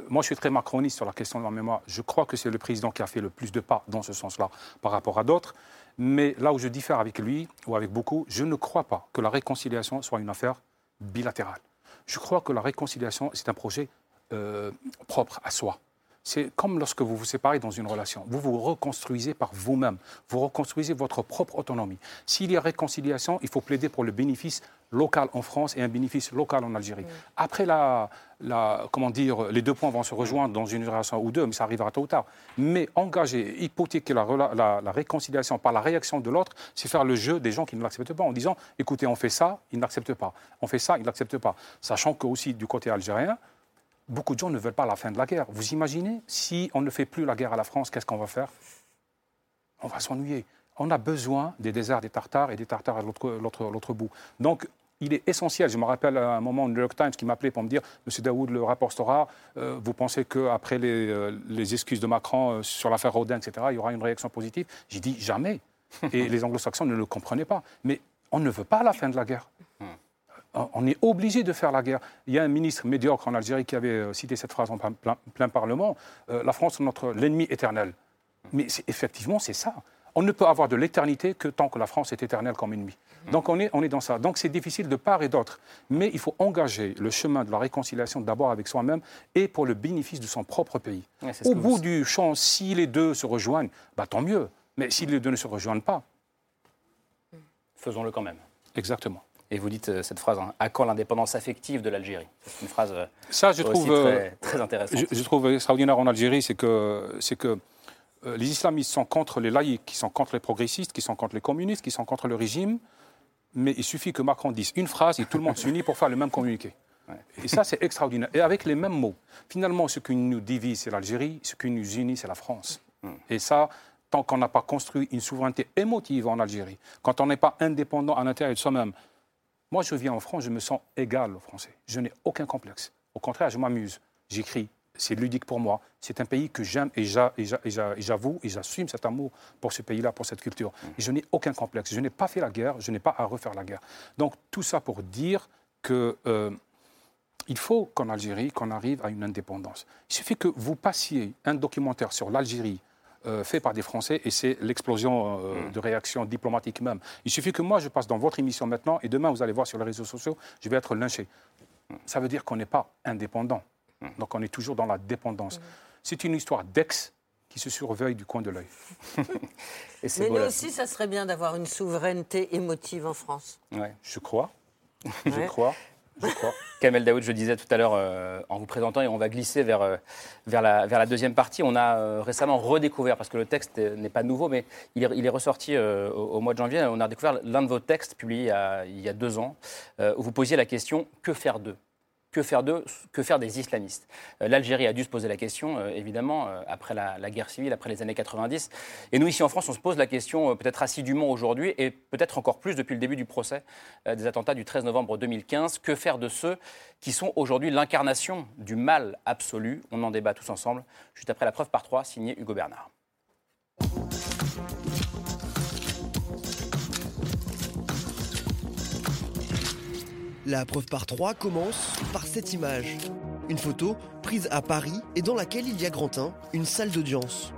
moi, je suis très macroniste sur la question de la mémoire. Je crois que c'est le président qui a fait le plus de pas dans ce sens-là par rapport à d'autres. Mais là où je diffère avec lui, ou avec beaucoup, je ne crois pas que la réconciliation soit une affaire bilatérale. Je crois que la réconciliation, c'est un projet euh, propre à soi. C'est comme lorsque vous vous séparez dans une relation. Vous vous reconstruisez par vous-même. Vous reconstruisez votre propre autonomie. S'il y a réconciliation, il faut plaider pour le bénéfice local en France et un bénéfice local en Algérie. Après, la, comment dire, les deux points vont se rejoindre dans une génération ou deux, mais ça arrivera tôt ou tard. Mais engager, hypothéquer la, la réconciliation par la réaction de l'autre, c'est faire le jeu des gens qui ne l'acceptent pas en disant écoutez, on fait ça, ils n'acceptent pas. On fait ça, ils n'acceptent pas. Sachant que aussi du côté algérien, beaucoup de gens ne veulent pas la fin de la guerre. Vous imaginez, si on ne fait plus la guerre à la France, qu'est-ce qu'on va faire? On va s'ennuyer. On a besoin des déserts des Tartares et des Tartares à l'autre bout. Donc, il est essentiel. Je me rappelle à un moment, New York Times qui m'appelait pour me dire Monsieur Daoud, le rapport Stora, euh, vous pensez qu'après les, euh, les, excuses de Macron euh, sur l'affaire Rodin, etc., il y aura une réaction positive? J'ai dit jamais. Et les anglo-saxons ne le comprenaient pas. Mais on ne veut pas la fin de la guerre. Hmm on est obligé de faire la guerre. Il y a un ministre médiocre en Algérie qui avait euh, cité cette phrase en plein, Parlement euh, La France est notre l'ennemi éternel. Mais effectivement, c'est ça. On ne peut avoir de l'éternité que tant que la France est éternelle comme ennemi. Donc on est, on est dans ça. Donc c'est difficile de part et d'autre. Mais il faut engager le chemin de la réconciliation d'abord avec soi-même et pour le bénéfice de son propre pays. Au bout du champ, si les deux se rejoignent, bah, tant mieux. Mais si les deux ne se rejoignent pas, faisons-le quand même. Exactement. Et vous dites euh, cette phrase, hein, à quand l'indépendance affective de l'Algérie C'est une phrase euh, Ça, je trouve, euh, très, intéressante. Je, trouve extraordinaire en Algérie, c'est que, c'est que les islamistes sont contre les laïcs, qui sont contre les progressistes, qui sont contre les communistes, qui sont contre le régime. Mais il suffit que Macron dise une phrase et tout le monde s'unit pour faire le même communiqué. Et ça, c'est extraordinaire. Et avec les mêmes mots. Finalement, ce qui nous divise, c'est l'Algérie, ce qui nous unit, c'est la France. Mm. Et ça, tant qu'on n'a pas construit une souveraineté émotive en Algérie, quand on n'est pas indépendant à l'intérieur de soi-même, moi, je viens en France, je me sens égal aux Français. Je n'ai aucun complexe. Au contraire, je m'amuse. J'écris. C'est ludique pour moi. C'est un pays que j'aime et j'avoue et j'assume cet amour pour ce pays-là, pour cette culture. Mm. Et je n'ai aucun complexe. Je n'ai pas fait la guerre, je n'ai pas à refaire la guerre. Donc tout ça pour dire que euh, il faut qu'en Algérie, qu'on arrive à une indépendance. Il suffit que vous passiez un documentaire sur l'Algérie euh, fait par des Français et c'est l'explosion euh, mm. de réactions diplomatiques même. Il suffit que moi je passe dans votre émission maintenant et demain vous allez voir sur les réseaux sociaux, je vais être lynché. Ça veut dire qu'on n'est pas indépendant. Mm. Donc on est toujours dans la dépendance. Mm. C'est une histoire d'ex qui se surveille du coin de l'œil. Mais nous aussi, ça serait bien d'avoir une souveraineté émotive en France. Ouais. Je crois. je crois. Kamel Daoud, je disais tout à l'heure euh, en vous présentant, et on va glisser vers, euh, vers, la, deuxième partie. On a euh, récemment redécouvert, parce que le texte n'est pas nouveau, mais il est, il est ressorti au, mois de janvier. On a découvert l'un de vos textes publiés il y a, il y a deux ans, où vous posiez la question Que faire d'eux? Que faire des islamistes euh, L'Algérie a dû se poser la question, euh, évidemment, euh, après la, guerre civile, après les années 90. Et nous, ici en France, on se pose la question peut-être assidûment aujourd'hui et peut-être encore plus depuis le début du procès des attentats du 13 novembre 2015. Que faire de ceux qui sont aujourd'hui l'incarnation du mal absolu? On en débat tous ensemble, juste après la preuve par trois, signée Hugo Bernard. La preuve par trois commence par cette image. Une photo prise à Paris et dans laquelle il y a Grantin, une salle d'audience.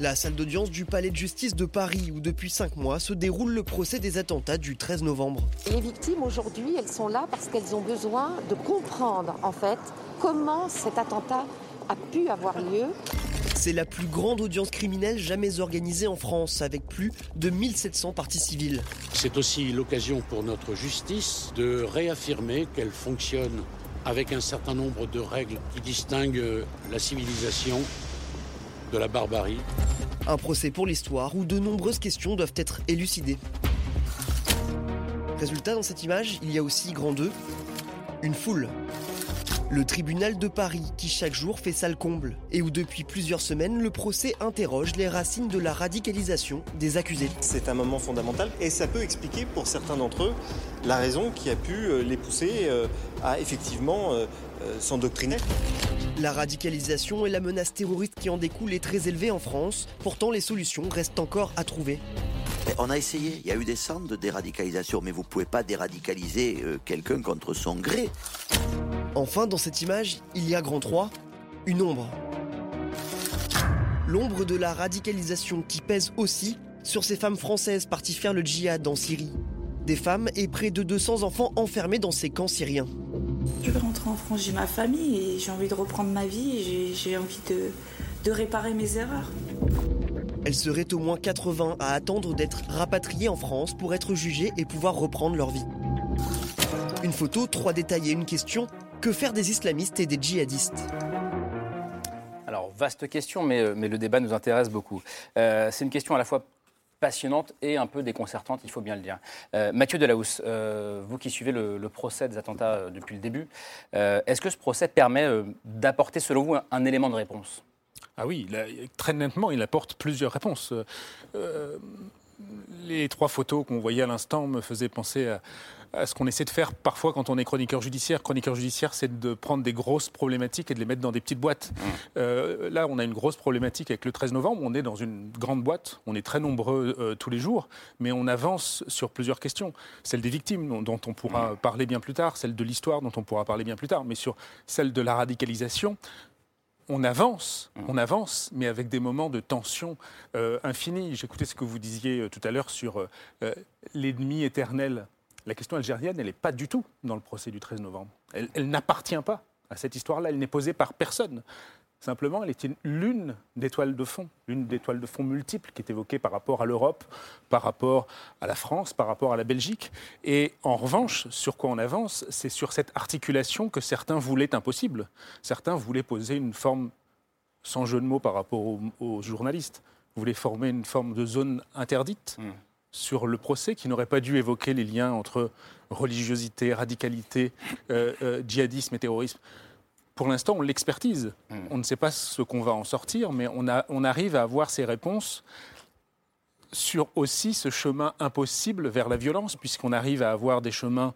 La salle d'audience du palais de justice de Paris où depuis cinq mois se déroule le procès des attentats du 13 novembre. Les victimes aujourd'hui, elles sont là parce qu'elles ont besoin de comprendre en fait comment cet attentat a pu avoir lieu. C'est la plus grande audience criminelle jamais organisée en France, avec plus de 1700 parties civiles. C'est aussi l'occasion pour notre justice de réaffirmer qu'elle fonctionne avec un certain nombre de règles qui distinguent la civilisation de la barbarie. Un procès pour l'histoire où de nombreuses questions doivent être élucidées. Résultat, dans cette image, il y a aussi grand 2, une foule le tribunal de Paris qui chaque jour fait salle comble et où depuis plusieurs semaines le procès interroge les racines de la radicalisation des accusés. C'est un moment fondamental et ça peut expliquer pour certains d'entre eux la raison qui a pu euh, les pousser euh, à effectivement euh, s'endoctriner. La radicalisation et la menace terroriste qui en découle est très élevée en France, pourtant les solutions restent encore à trouver. On a essayé, il y a eu des centres de déradicalisation, mais vous ne pouvez pas déradicaliser quelqu'un contre son gré. Enfin, dans cette image, il y a grand 3, une ombre. L'ombre de la radicalisation qui pèse aussi sur ces femmes françaises parties faire le djihad en Syrie. Des femmes et près de 200 enfants enfermés dans ces camps syriens. Je veux rentrer en France, j'ai ma famille et j'ai envie de reprendre ma vie et j'ai envie de, de réparer mes erreurs. Elles seraient au moins 80 à attendre d'être rapatriées en France pour être jugées et pouvoir reprendre leur vie. Une photo, trois détails et une question. Que faire des islamistes et des djihadistes? Alors, vaste question, mais, euh, mais, le débat nous intéresse beaucoup. Euh, c'est une question à la fois passionnante et un peu déconcertante, il faut bien le dire. Euh, Mathieu Delahousse, vous qui suivez le, procès des attentats depuis le début, est-ce que ce procès permet d'apporter, selon vous, un, élément de réponse? Ah oui, très nettement, il apporte plusieurs réponses les trois photos qu'on voyait à l'instant me faisaient penser à, ce qu'on essaie de faire parfois quand on est chroniqueur judiciaire. Chroniqueur judiciaire, c'est de prendre des grosses problématiques et de les mettre dans des petites boîtes. Mmh. Euh, là, on a une grosse problématique avec le 13 novembre. On est dans une grande boîte. On est très nombreux euh, tous les jours, mais on avance sur plusieurs questions. Celle des victimes, dont on pourra mmh. parler bien plus tard. Celle de l'histoire, dont on pourra parler bien plus tard. Mais sur celle de la radicalisation, on avance, mmh. on avance, mais avec des moments de tension euh, infinie. J'écoutais ce que vous disiez tout à l'heure sur l'ennemi éternel la question algérienne, elle n'est pas du tout dans le procès du 13 novembre. Elle, n'appartient pas à cette histoire-là. Elle n'est posée par personne. Simplement, elle est l'une des toiles de fond, l'une des toiles de fond multiples qui est évoquée par rapport à l'Europe, par rapport à la France, par rapport à la Belgique. Et en revanche, sur quoi on avance, c'est sur cette articulation que certains voulaient impossible. Certains voulaient poser une forme, sans jeu de mots par rapport aux, journalistes, voulaient former une forme de zone interdite. Mmh sur le procès qui n'aurait pas dû évoquer les liens entre religiosité, radicalité, euh, euh, djihadisme et terrorisme. Pour l'instant, on l'expertise. Hmm. On ne sait pas ce qu'on va en sortir, mais on, a, on arrive à avoir ces réponses sur aussi ce chemin impossible vers la violence, puisqu'on arrive à avoir des chemins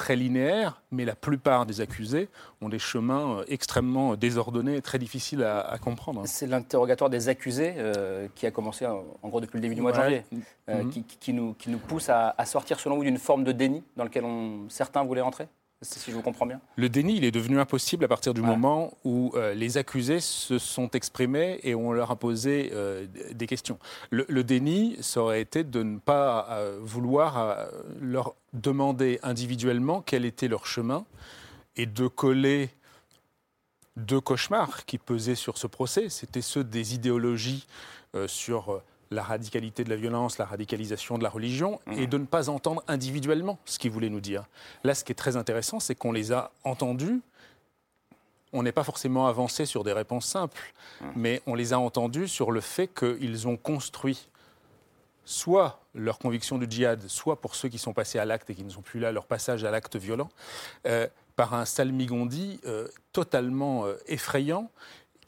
très linéaires, mais la plupart des accusés ont des chemins euh, extrêmement désordonnés et très difficiles à, comprendre. C'est l'interrogatoire des accusés euh, qui a commencé en, gros depuis le début du mois de janvier, euh, mhm. qui, nous, qui, nous, pousse à, à sortir selon vous d'une forme de déni dans lequel on, certains voulaient rentrer? Si je vous comprends bien. Le déni, il est devenu impossible à partir du moment où euh, les accusés se sont exprimés et on leur a posé euh, des questions. Le, déni, ça aurait été de ne pas euh, vouloir leur demander individuellement quel était leur chemin et de coller deux cauchemars qui pesaient sur ce procès. C'était ceux des idéologies sur la radicalité de la violence, la radicalisation de la religion, et de ne pas entendre individuellement ce qu'ils voulaient nous dire. Là, ce qui est très intéressant, c'est qu'on les a entendus. On n'est pas forcément avancé sur des réponses simples, mais on les a entendus sur le fait qu'ils ont construit soit leur conviction du djihad, soit pour ceux qui sont passés à l'acte et qui ne sont plus là, leur passage à l'acte violent, euh, par un salmigondi euh, totalement euh, effrayant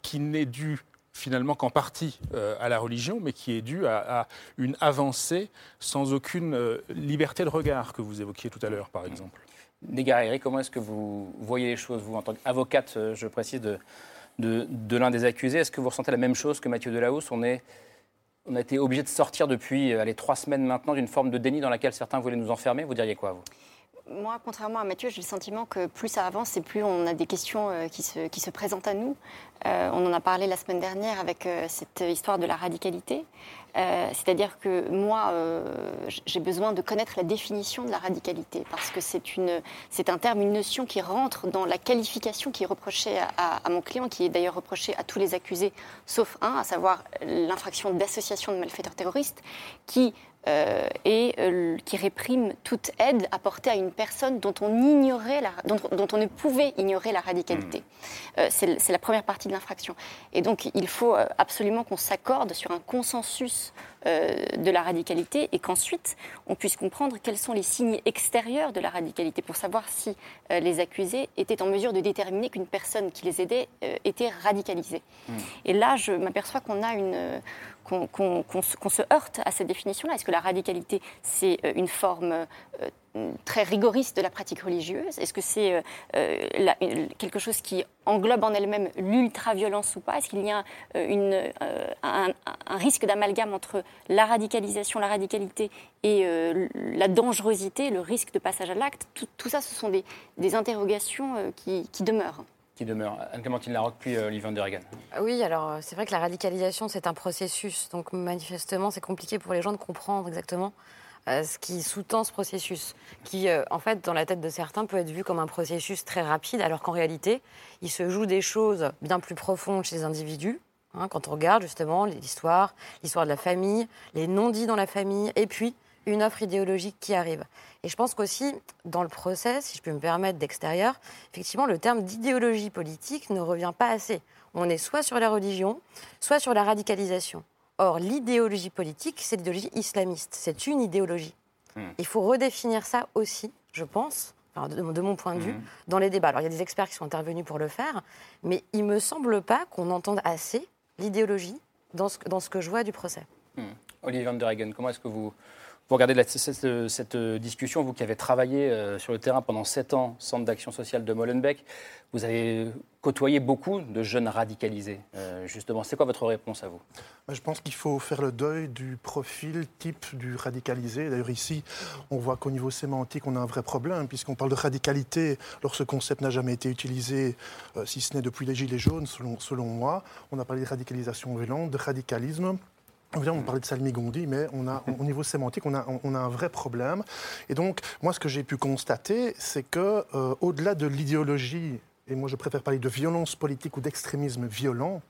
qui n'est dû finalement qu'en partie euh, à la religion, mais qui est due à, une avancée sans aucune euh, liberté de regard que vous évoquiez tout à l'heure, par exemple. Négaré, comment est-ce que vous voyez les choses, vous, en tant qu'avocate, euh, je précise, de, de, l'un des accusés? Est-ce que vous ressentez la même chose que Mathieu Delahousse? On, est, on a été obligé de sortir depuis allez, trois semaines maintenant d'une forme de déni dans laquelle certains voulaient nous enfermer. Vous diriez quoi, vous? Moi, contrairement à Mathieu, j'ai le sentiment que plus ça avance et plus on a des questions qui se, qui se présentent à nous. Euh, on en a parlé la semaine dernière avec euh, cette histoire de la radicalité. Euh, c'est-à-dire que moi, j'ai besoin de connaître la définition de la radicalité, parce que c'est un terme, une notion qui rentre dans la qualification qui est reprochée à, mon client, qui est d'ailleurs reprochée à tous les accusés, sauf un, à savoir l'infraction d'association de malfaiteurs terroristes, qui euh, et euh, qui réprime toute aide apportée à une personne dont on ignorait la, dont, on ne pouvait ignorer la radicalité. Hmm. Euh, c'est la première partie de l'infraction. Et donc il faut absolument qu'on s'accorde sur un consensus de la radicalité et qu'ensuite on puisse comprendre quels sont les signes extérieurs de la radicalité pour savoir si les accusés étaient en mesure de déterminer qu'une personne qui les aidait était radicalisée. Hmm. Et là, je m'aperçois qu'on a une qu'on se heurte à cette définition-là. Est-ce que la radicalité, c'est euh, une forme euh, très rigoriste de la pratique religieuse? Est-ce que c'est euh, quelque chose qui englobe en elle-même l'ultra-violence ou pas? Est-ce qu'il y a un, risque d'amalgame entre la radicalisation, la radicalité et la dangerosité, le risque de passage à l'acte? Tout, ça, ce sont des, interrogations qui demeurent qui demeure. Anne-Clémentine Larocque, puis euh, de Oui, alors euh, c'est vrai que la radicalisation, c'est un processus. Donc manifestement, c'est compliqué pour les gens de comprendre exactement euh, ce qui sous-tend ce processus, qui, en fait, dans la tête de certains, peut être vu comme un processus très rapide, alors qu'en réalité, il se joue des choses bien plus profondes chez les individus. Hein, quand on regarde justement l'histoire, l'histoire de la famille, les non-dits dans la famille, et puis une offre idéologique qui arrive. Et je pense qu'aussi, dans le procès, si je peux me permettre d'extérieur, effectivement, le terme d'idéologie politique ne revient pas assez. On est soit sur la religion, soit sur la radicalisation. Or, l'idéologie politique, c'est l'idéologie islamiste. C'est une idéologie. Hmm. Il faut redéfinir ça aussi, je pense, de, mon point de vue, hmm. dans les débats. Alors, il y a des experts qui sont intervenus pour le faire, mais il ne me semble pas qu'on entende assez l'idéologie dans ce, dans ce que je vois du procès. Hmm. Olivier Van der Hagen, comment est-ce que vous vous regardez cette, discussion, vous qui avez travaillé euh, sur le terrain pendant sept ans, centre d'action sociale de Molenbeek, vous avez côtoyé beaucoup de jeunes radicalisés. Euh, justement, c'est quoi votre réponse à vous? Je pense qu'il faut faire le deuil du profil type du radicalisé. D'ailleurs, ici, on voit qu'au niveau sémantique, on a un vrai problème, puisqu'on parle de radicalité, alors ce concept n'a jamais été utilisé, euh, si ce n'est depuis les Gilets jaunes, selon moi. On a parlé de radicalisation violente, de radicalisme. On parlait de Salmigondi, mais on au niveau sémantique, on a, a un vrai problème. Et donc, moi, ce que j'ai pu constater, c'est que, euh, au-delà de l'idéologie, et moi je préfère parler de violence politique ou d'extrémisme violent,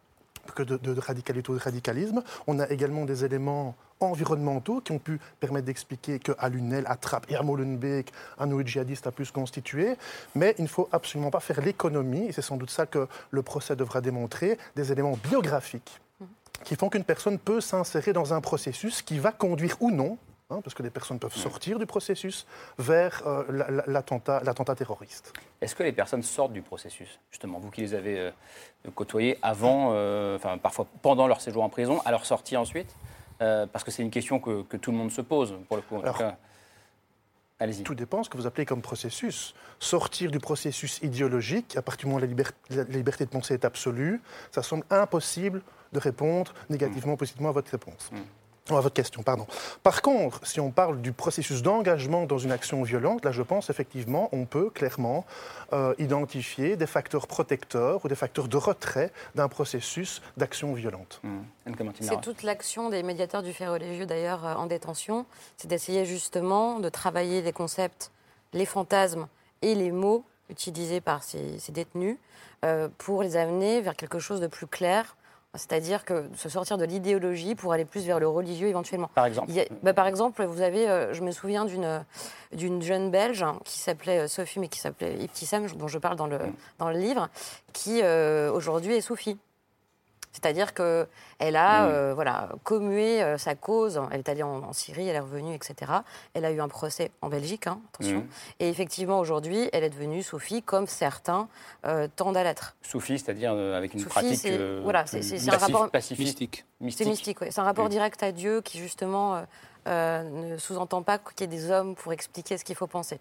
que de, radicalité ou de radicalisme. On a également des éléments environnementaux qui ont pu permettre d'expliquer qu'à Lunel, à Trappes et à un nouveau djihadiste a pu se constituer. Mais il ne faut absolument pas faire l'économie, et c'est sans doute ça que le procès devra démontrer, des éléments biographiques qui font qu'une personne peut s'insérer dans un processus qui va conduire ou non Hein, parce que les personnes peuvent sortir du processus vers euh, l'attentat terroriste. Est-ce que les personnes sortent du processus, justement, vous qui les avez euh, côtoyées avant, euh, enfin parfois pendant leur séjour en prison, à leur sortie ensuite? Parce que c'est une question que, tout le monde se pose, pour le coup. Allez-y. Tout dépend de ce que vous appelez comme processus. Sortir du processus idéologique, à partir du moment où la, liberté, la liberté de penser est absolue, ça semble impossible de répondre négativement ou positivement à votre réponse. Hmm à votre question, pardon. Par contre, si on parle du processus d'engagement dans une action violente, là, je pense effectivement, on peut clairement euh, identifier des facteurs protecteurs ou des facteurs de retrait d'un processus d'action violente. Mmh. C'est toute l'action des médiateurs du fait religieux, d'ailleurs, euh, en détention. C'est d'essayer justement de travailler les concepts, les fantasmes et les mots utilisés par ces, détenus euh, pour les amener vers quelque chose de plus clair c'est-à-dire que se sortir de l'idéologie pour aller plus vers le religieux éventuellement. Par exemple bah, Par exemple, vous avez, euh, je me souviens d'une, d'une jeune Belge qui s'appelait euh, Sophie, mais qui s'appelait Ibtissam, dont je parle dans le, mm. dans le livre, qui euh, aujourd'hui est soufie. C'est-à-dire qu'elle a euh, voilà, commué euh, sa cause. Elle est allée en, Syrie, elle est revenue, etc. Elle a eu un procès en Belgique, hein, attention. Mm. Et effectivement, aujourd'hui, elle est devenue Sophie, comme certains euh, tendent à l'être. Sophie, c'est-à-dire avec une pratique voilà, c'est, un rapport pacifiste. C'est mystique, C'est un rapport direct à Dieu qui, justement, ne sous-entend pas qu'il y ait des hommes pour expliquer ce qu'il faut penser.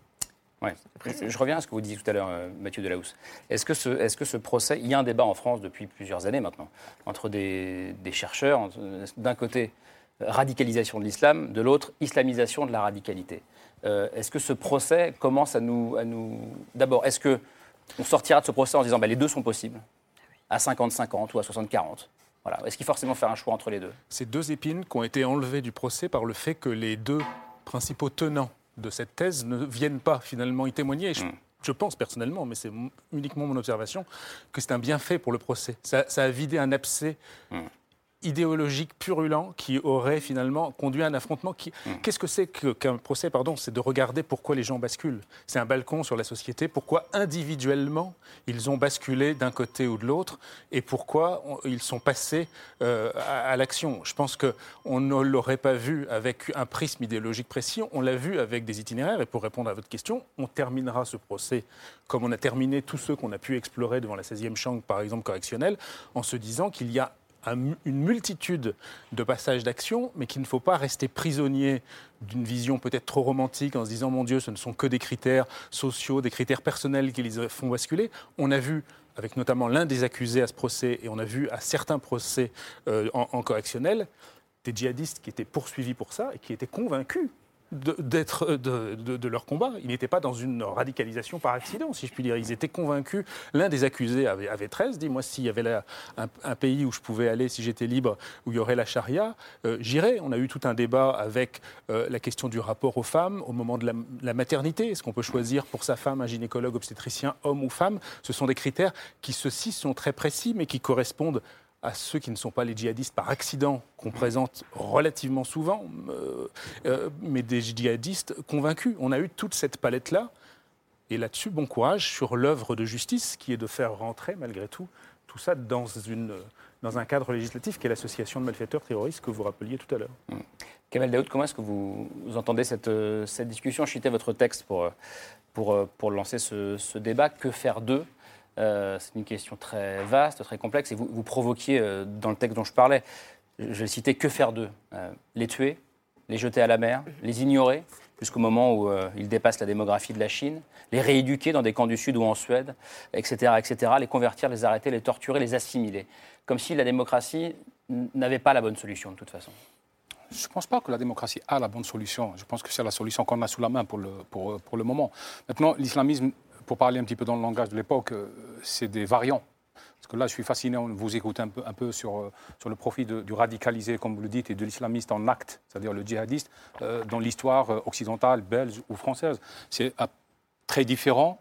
Ouais. Je, reviens à ce que vous disiez tout à l'heure, euh, Mathieu Delahousse. Est-ce que, ce, est que ce procès, il y a un débat en France depuis plusieurs années maintenant, entre des, chercheurs, d'un côté radicalisation de l'islam, de l'autre islamisation de la radicalité. Euh, est-ce que ce procès commence à nous... À nous... D'abord, est-ce qu'on sortira de ce procès en disant bah, les deux sont possibles, à 50-50 ou à 60-40 voilà. Est-ce qu'il faut forcément faire un choix entre les deux? Ces deux épines qui ont été enlevées du procès par le fait que les deux principaux tenants de cette thèse ne viennent pas finalement y témoigner. Hmm. je, pense personnellement, mais c'est uniquement mon observation, que c'est un bienfait pour le procès. Ça, a vidé un abcès hmm idéologique purulent qui aurait finalement conduit à un affrontement. Qui... Hmm. Qu'est-ce que c'est qu'un procès Pardon, c'est de regarder pourquoi les gens basculent. C'est un balcon sur la société. Pourquoi individuellement ils ont basculé d'un côté ou de l'autre et pourquoi ils sont passés euh, à, l'action? Je pense que on ne l'aurait pas vu avec un prisme idéologique précis. On l'a vu avec des itinéraires. Et pour répondre à votre question, on terminera ce procès comme on a terminé tous ceux qu'on a pu explorer devant la 16e chambre, par exemple correctionnelle, en se disant qu'il y a une multitude de passages d'action, mais qu'il ne faut pas rester prisonnier d'une vision peut-être trop romantique en se disant mon Dieu, ce ne sont que des critères sociaux, des critères personnels qui les font basculer. On a vu avec notamment l'un des accusés à ce procès, et on a vu à certains procès euh, en correctionnel, des djihadistes qui étaient poursuivis pour ça et qui étaient convaincus d'être de, de, leur combat. Ils n'étaient pas dans une radicalisation par accident, si je puis dire. Ils étaient convaincus. L'un des accusés avait, avait 13, dit moi, s'il y avait un, pays où je pouvais aller, si j'étais libre, où il y aurait la charia, euh, j'irais. On a eu tout un débat avec euh, la question du rapport aux femmes au moment de la, la maternité. Est-ce qu'on peut choisir pour sa femme un gynécologue obstétricien, homme ou femme? Ce sont des critères qui, ceux-ci, sont très précis, mais qui correspondent à ceux qui ne sont pas les djihadistes par accident, qu'on présente relativement souvent, euh, euh, mais des djihadistes convaincus. On a eu toute cette palette-là. Et là-dessus, bon courage sur l'œuvre de justice qui est de faire rentrer, malgré tout, tout ça dans, une, dans un cadre législatif qui est l'association de malfaiteurs terroristes que vous rappeliez tout à l'heure. Mmh. Kamal Daoud, comment est-ce que vous, entendez cette, cette discussion? Citais votre texte pour, pour, pour lancer ce, ce débat. Que faire d'eux? Euh, c'est une question très vaste, très complexe, et vous, provoquiez euh, dans le texte dont je parlais, je vais citer, que faire d'eux euh, Les tuer, les jeter à la mer, les ignorer jusqu'au moment où ils dépassent la démographie de la Chine, les rééduquer dans des camps du Sud ou en Suède, etc., etc., les convertir, les arrêter, les torturer, les assimiler. Comme si la démocratie n'avait pas la bonne solution de toute façon. Je ne pense pas que la démocratie a la bonne solution. Je pense que c'est la solution qu'on a sous la main pour le, pour, pour le moment. Maintenant, l'islamisme pour parler un petit peu dans le langage de l'époque, euh, c'est des variants. Parce que là, je suis fasciné, on vous écoute un peu, sur, euh, sur le profit du radicalisé, comme vous le dites, et de l'islamiste en acte, c'est-à-dire le djihadiste, euh, dans l'histoire occidentale, belge ou française. C'est très différent,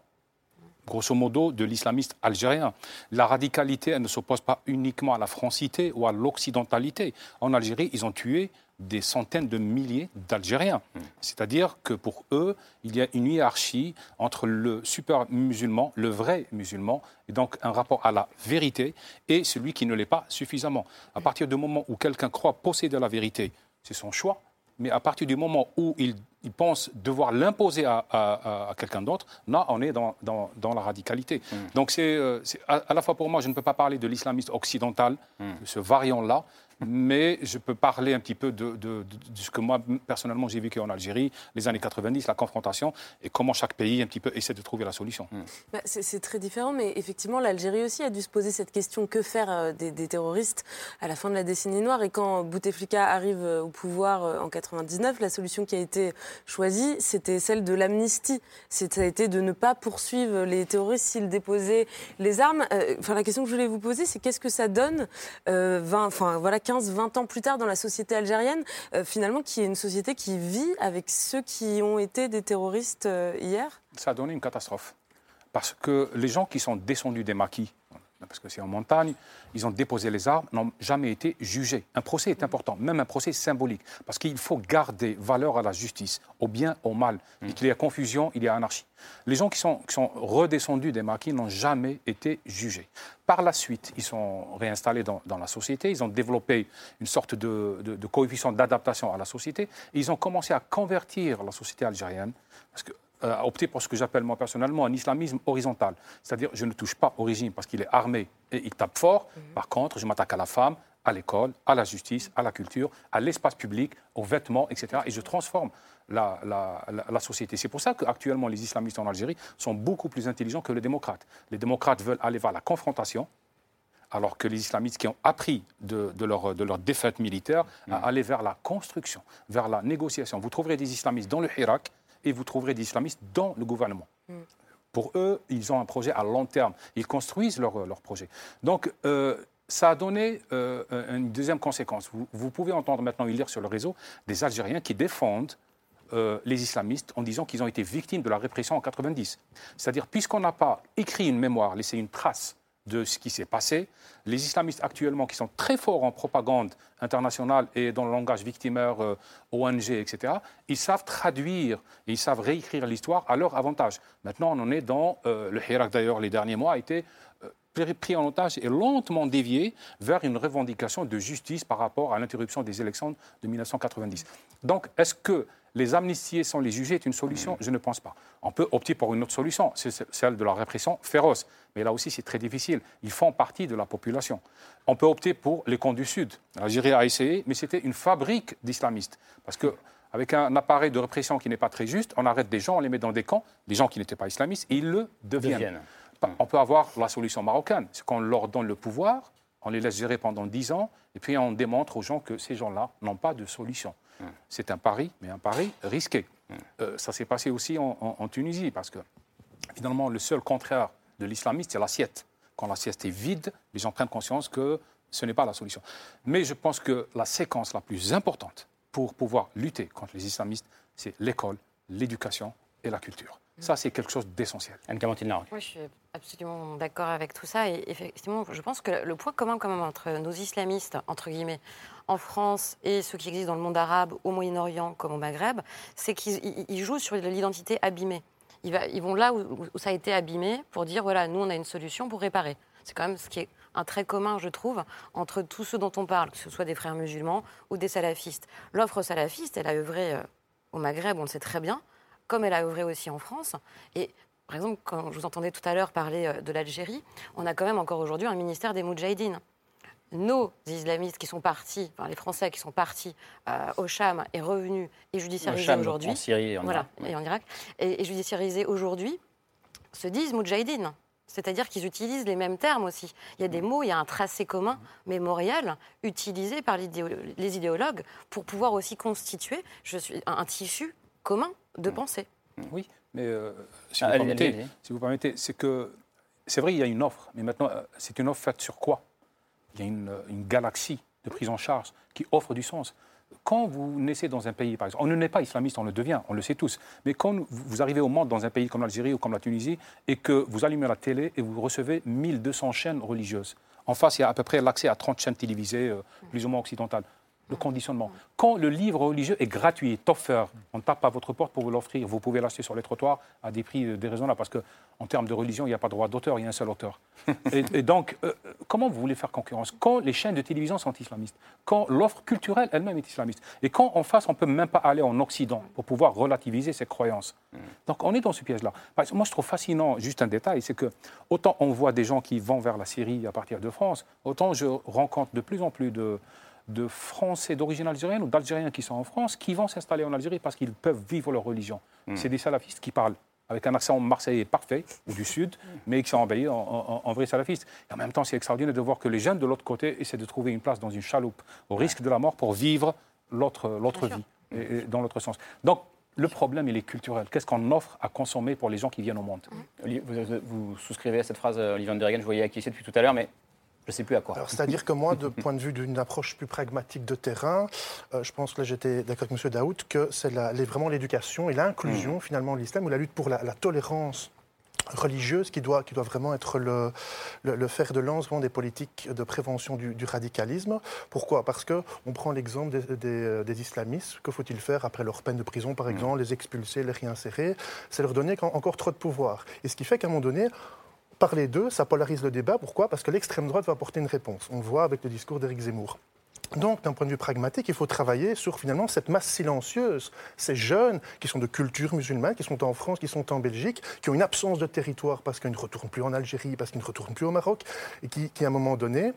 grosso modo, de l'islamiste algérien. La radicalité, elle ne s'oppose pas uniquement à la francité ou à l'occidentalité. En Algérie, ils ont tué des centaines de milliers d'Algériens. C'est-à-dire que pour eux, il y a une hiérarchie entre le super musulman, le vrai musulman, et donc un rapport à la vérité, et celui qui ne l'est pas suffisamment. À partir du moment où quelqu'un croit posséder la vérité, c'est son choix, mais à partir du moment où ils, pensent devoir l'imposer à, quelqu'un d'autre, là, on est dans, la radicalité. Mm. Donc, c'est à, la fois pour moi, je ne peux pas parler de l'islamiste occidental, mm. de ce variant-là, mais je peux parler un petit peu de, ce que moi, personnellement, j'ai vécu en Algérie, les années 90, la confrontation, et comment chaque pays, un petit peu, essaie de trouver la solution. Hmm. Bah, c'est très différent, mais effectivement, l'Algérie aussi a dû se poser cette question que faire euh, des, terroristes à la fin de la décennie noire? Et quand Bouteflika arrive euh, au pouvoir euh, en 99, la solution qui a été choisie, c'était celle de l'amnistie. Ça a été de ne pas poursuivre les terroristes s'ils déposaient les armes. Enfin, la question que je voulais vous poser, c'est qu'est-ce que ça donne 20, voilà, 15-20 ans plus tard dans la société algérienne, euh, finalement, qui est une société qui vit avec ceux qui ont été des terroristes euh, hier? Ça a donné une catastrophe. Parce que les gens qui sont descendus des maquis parce que c'est en montagne, ils ont déposé les armes, n'ont jamais été jugés. Un procès est important, même un procès symbolique, parce qu'il faut garder valeur à la justice, au bien, au mal. Mm. Il y a confusion, il y a anarchie. Les gens qui sont, qui sont redescendus des maquis n'ont jamais été jugés. Par la suite, ils sont réinstallés dans, la société, ils ont développé une sorte de, de coefficient d'adaptation à la société, et ils ont commencé à convertir la société algérienne, parce que a opté pour ce que j'appelle moi personnellement un islamisme horizontal. C'est-à-dire, je ne touche pas au régime parce qu'il est armé et il tape fort. Mhm. Par contre, je m'attaque à la femme, à l'école, à la justice, à la culture, à l'espace public, aux vêtements, etc. Et je transforme la, la, société. C'est pour ça qu'actuellement, les islamistes en Algérie sont beaucoup plus intelligents que les démocrates. Les démocrates veulent aller vers la confrontation, alors que les islamistes qui ont appris de, leur, de leur, défaite militaire à mhm. aller vers la construction, vers la négociation. Vous trouverez des islamistes dans le Hirak et vous trouverez des islamistes dans le gouvernement. Mm. Pour eux, ils ont un projet à long terme. Ils construisent leur, leur projet. Donc, euh, ça a donné euh, une deuxième conséquence. Vous, pouvez entendre maintenant lire sur le réseau des Algériens qui défendent euh, les islamistes en disant qu'ils ont été victimes de la répression en 90. C'est-à-dire, puisqu'on n'a pas écrit une mémoire, laissé une trace de ce qui s'est passé. Les islamistes actuellement, qui sont très forts en propagande internationale et dans le langage victimaire, euh, ONG, etc., ils savent traduire, ils savent réécrire l'histoire à leur avantage. Maintenant, on en est dans, euh, le Hirak d'ailleurs, les derniers mois, a été euh, pris en otage et lentement dévié vers une revendication de justice par rapport à l'interruption des élections de 1990. Donc, est-ce que les amnistier sans les juger est une solution Je ne pense pas. On peut opter pour une autre solution, c'est celle de la répression féroce. Mais là aussi, c'est très difficile. Ils font partie de la population. On peut opter pour les camps du Sud. L'Algérie a essayé, mais c'était une fabrique d'islamistes. Parce que avec un appareil de répression qui n'est pas très juste, on arrête des gens, on les met dans des camps, des gens qui n'étaient pas islamistes, et ils le deviennent. On peut avoir la solution marocaine, c'est qu'on leur donne le pouvoir, on les laisse gérer pendant dix ans, et puis on démontre aux gens que ces gens-là n'ont pas de solution. C'est un pari, mais un pari risqué. Euh, ça s'est passé aussi en, Tunisie, parce que finalement, le seul contraire de l'islamiste, c'est l'assiette. Quand l'assiette est vide, les gens prennent conscience que ce n'est pas la solution. Mais je pense que la séquence la plus importante pour pouvoir lutter contre les islamistes, c'est l'école, l'éducation et la culture. Ça, c'est quelque chose d'essentiel. Moi, je suis absolument d'accord avec tout ça. Et effectivement, je pense que le point commun quand même entre nos islamistes, entre guillemets, en France et ceux qui existent dans le monde arabe, au Moyen-Orient comme au Maghreb, c'est qu'ils jouent sur l'identité abîmée. Ils, vont là où, ça a été abîmé pour dire, voilà, nous, on a une solution pour réparer. C'est quand même ce qui est un trait commun, je trouve, entre tous ceux dont on parle, que ce soit des frères musulmans ou des salafistes. L'offre salafiste, elle a œuvré euh, au Maghreb, on le sait très bien, comme elle a œuvré aussi en France. Et par exemple, quand je vous entendais tout à l'heure parler euh, de l'Algérie, on a quand même encore aujourd'hui un ministère des Moudjahidines. Nos islamistes qui sont partis, enfin les Français qui sont partis euh, au Cham et revenus et judiciarisés aujourd'hui. En Syrie et en voilà, Irak. Et en Irak. Et, judiciarisés aujourd'hui, se disent Moudjahidines. C'est-à-dire qu'ils utilisent les mêmes termes aussi. Il y a des mots, il y a un tracé commun mémorial utilisé par les idéologues pour pouvoir aussi constituer je suis, un tissu commun de pensée. Oui, mais euh, si, vous permettez, si, vous permettez, c'est que c'est vrai, il y a une offre, mais maintenant, euh, c'est une offre faite sur quoi? Il y a une, une, galaxie de prise en charge qui offre du sens. Quand vous naissez dans un pays, par exemple, on ne naît pas islamiste, on le devient, on le sait tous, mais quand vous arrivez au monde dans un pays comme l'Algérie ou comme la Tunisie et que vous allumez la télé et vous recevez 1200 chaînes religieuses, en face, il y a à peu près l'accès à 30 chaînes télévisées, euh, plus ou moins occidentales le conditionnement. Quand le livre religieux est gratuit, est offert, on ne tape pas à votre porte pour vous l'offrir, vous pouvez l'acheter sur les trottoirs à des prix euh, déraisonnables, parce qu'en termes de religion, il n'y a pas de droit d'auteur, il y a un seul auteur. et, donc, euh, comment vous voulez faire concurrence? Quand les chaînes de télévision sont islamistes, quand l'offre culturelle elle-même est islamiste, et quand en face, on ne peut même pas aller en Occident pour pouvoir relativiser ses croyances. Mm. Donc, on est dans ce piège-là. Moi, je trouve fascinant, juste un détail, c'est que autant on voit des gens qui vont vers la Syrie à partir de France, autant je rencontre de plus en plus de de Français d'origine algérienne ou d'Algériens qui sont en France qui vont s'installer en Algérie parce qu'ils peuvent vivre leur religion. Hmm. C'est des salafistes qui parlent avec un accent marseillais parfait, ou du sud, mais qui sont embellis en, en, vrai salafiste. Et en même temps, c'est extraordinaire de voir que les jeunes de l'autre côté essaient de trouver une place dans une chaloupe, au risque de la mort, pour vivre l'autre vie, et, dans l'autre sens. Donc, le problème, il est culturel. Qu'est-ce qu'on offre à consommer pour les gens qui viennent au monde? Vous, vous, souscrivez à cette phrase, Olivier de je voyais acquiescer depuis tout à l'heure, mais je ne sais plus à quoi. C'est-à-dire que moi, de point de vue d'une approche plus pragmatique de terrain, euh, je pense que là j'étais d'accord avec M. Daoud, que c'est vraiment l'éducation et l'inclusion mm. finalement de l'islam ou la lutte pour la, tolérance religieuse qui doit, qui doit vraiment être le, le, fer de lance des politiques de prévention du, radicalisme. Pourquoi? Parce qu'on prend l'exemple des, des, islamistes. Que faut-il faire après leur peine de prison, par mm. exemple Les expulser, les réinsérer? C'est leur donner encore trop de pouvoir. Et ce qui fait qu'à un moment donné, parler d'eux, ça polarise le débat. Pourquoi? Parce que l'extrême droite va apporter une réponse. On le voit avec le discours d'Éric Zemmour. Donc, d'un point de vue pragmatique, il faut travailler sur finalement cette masse silencieuse, ces jeunes qui sont de culture musulmane, qui sont en France, qui sont en Belgique, qui ont une absence de territoire parce qu'ils ne retournent plus en Algérie, parce qu'ils ne retournent plus au Maroc, et qui à un moment donné,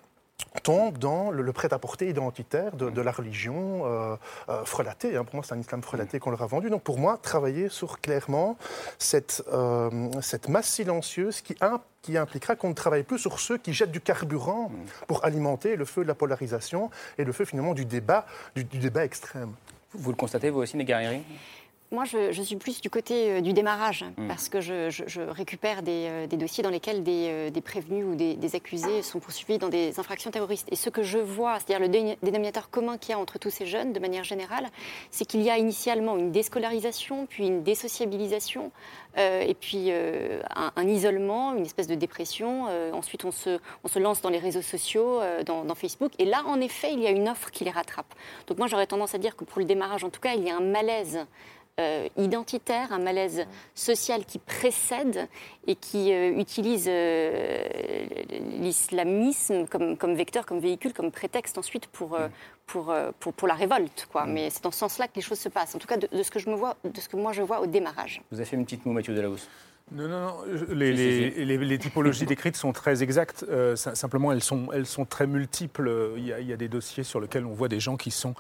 tombe dans le, prêt-à-porter identitaire de, la religion euh, euh, frelatée. Hein. Pour moi, c'est un islam frelaté qu'on leur a vendu. Donc, pour moi, travailler sur clairement cette, euh, cette masse silencieuse qui, impliquera qu'on ne travaille plus sur ceux qui jettent du carburant pour alimenter le feu de la polarisation et le feu finalement du débat, du, débat extrême. Vous le constatez, vous aussi, Négariri moi, je, suis plus du côté euh, du démarrage, hmm. parce que je, récupère euh, des, dossiers dans lesquels des, euh, prévenus ou des, accusés sont poursuivis dans des infractions terroristes. Et ce que je vois, c'est-à-dire le dénominateur commun qu'il y a entre tous ces jeunes, de manière générale, c'est qu'il y a initialement une déscolarisation, puis une désociabilisation, et puis un, isolement, une espèce de dépression. ensuite, on se, on se, lance dans les réseaux sociaux, dans, dans, Facebook. Et là, en effet, il y a une offre qui les rattrape. Donc moi, j'aurais tendance à dire que pour le démarrage, en tout cas, il y a un malaise euh, identitaire, un malaise social qui précède et qui euh, utilise euh, l'islamisme comme, comme, vecteur, comme véhicule, comme prétexte ensuite pour, pour, pour, pour, la révolte. Quoi. Mais c'est dans ce sens-là que les choses se passent, en tout cas de, ce, que je me vois, de ce que moi je vois au démarrage. Vous avez fait une petite moue, Mathieu Delahousse non, non, non. Les, les, les, typologies décrites sont très exactes. simplement, elles sont, elles sont très multiples. Il y, a, il y, a, des dossiers sur lesquels on voit des gens qui sont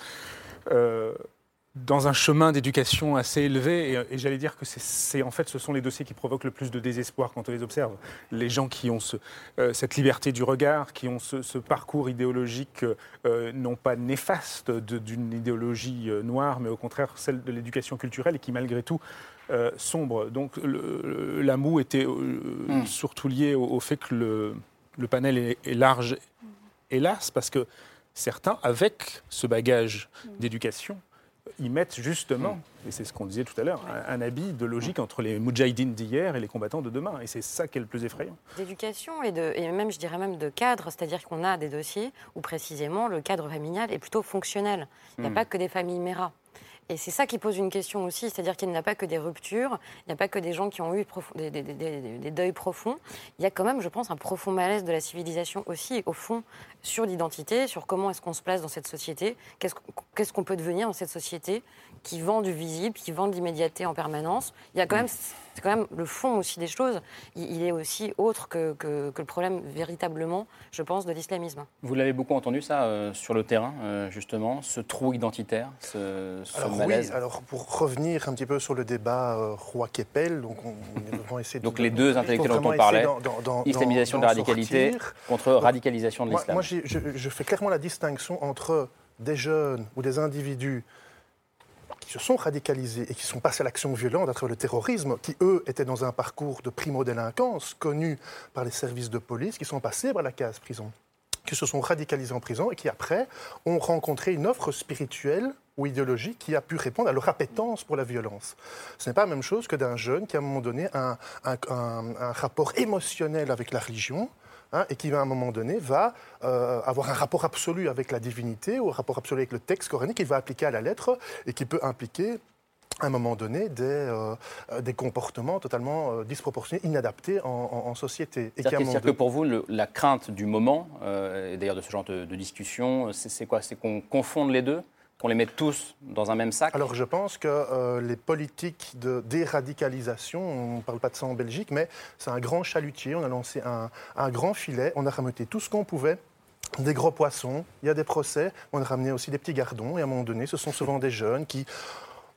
dans un chemin d'éducation assez élevé. Et, j'allais dire que c'est en fait ce sont les dossiers qui provoquent le plus de désespoir quand on les observe. Les gens qui ont ce, euh, cette liberté du regard, qui ont ce, parcours idéologique euh, non pas néfaste d'une idéologie euh, noire, mais au contraire celle de l'éducation culturelle et qui malgré tout sombre. Donc la moue était hmm. surtout lié au, fait que le, le panel est, est large, hélas, parce que certains, avec ce bagage hmm. d'éducation, ils mettent justement, et c'est ce qu'on disait tout à l'heure, un, habit de logique entre les moudjahidines d'hier et les combattants de demain. Et c'est ça qui est le plus effrayant. D'éducation et, de, et même, je dirais même de cadre, c'est-à-dire qu'on a des dossiers où précisément le cadre familial est plutôt fonctionnel. Il n'y a hmm. pas que des familles méras. Et c'est ça qui pose une question aussi, c'est-à-dire qu'il n'y a pas que des ruptures, il n'y a pas que des gens qui ont eu des, deuils profonds. Il y a quand même, je pense, un profond malaise de la civilisation aussi, au fond, sur l'identité, sur comment est-ce qu'on se place dans cette société, qu'est-ce qu'on peut devenir dans cette société qui vend du visible, qui vend de l'immédiateté en permanence. Il y a quand même c'est quand même le fond aussi des choses. Il, est aussi autre que, que, le problème véritablement, je pense, de l'islamisme. Vous l'avez beaucoup entendu ça euh, sur le terrain, euh, justement, ce trou identitaire, ce, alors, malaise. Oui, alors pour revenir un petit peu sur le débat euh, Roi-Keppel, donc on, on essayer donc les deux intellectuels dont on parlait, islamisation de la radicalité contre radicalisation de l'islam. Moi, moi je, je fais clairement la distinction entre des jeunes ou des individus qui se sont radicalisés et qui sont passés à l'action violente à travers le terrorisme, qui eux étaient dans un parcours de primo-délinquance connu par les services de police, qui sont passés par la case prison, qui se sont radicalisés en prison et qui après ont rencontré une offre spirituelle ou idéologique qui a pu répondre à leur appétence pour la violence. Ce n'est pas la même chose que d'un jeune qui, à un moment donné, a un, un rapport émotionnel avec la religion, hein, et qui, à un moment donné, va euh, avoir un rapport absolu avec la divinité ou un rapport absolu avec le texte coranique qu'il va appliquer à la lettre et qui peut impliquer à un moment donné des, euh, des comportements totalement disproportionnés, inadaptés en, société. C'est-à-dire que pour vous, la crainte du moment, et d'ailleurs de ce genre de, de discussion, c'est quoi? C'est qu'on confonde les deux? Qu'on les mette tous dans un même sac Alors je pense que euh, les politiques de déradicalisation, on ne parle pas de ça en Belgique, mais c'est un grand chalutier. On a lancé un, grand filet, on a rameuté tout ce qu'on pouvait des gros poissons, il y a des procès, on a ramené aussi des petits gardons, et à un moment donné, ce sont souvent des jeunes qui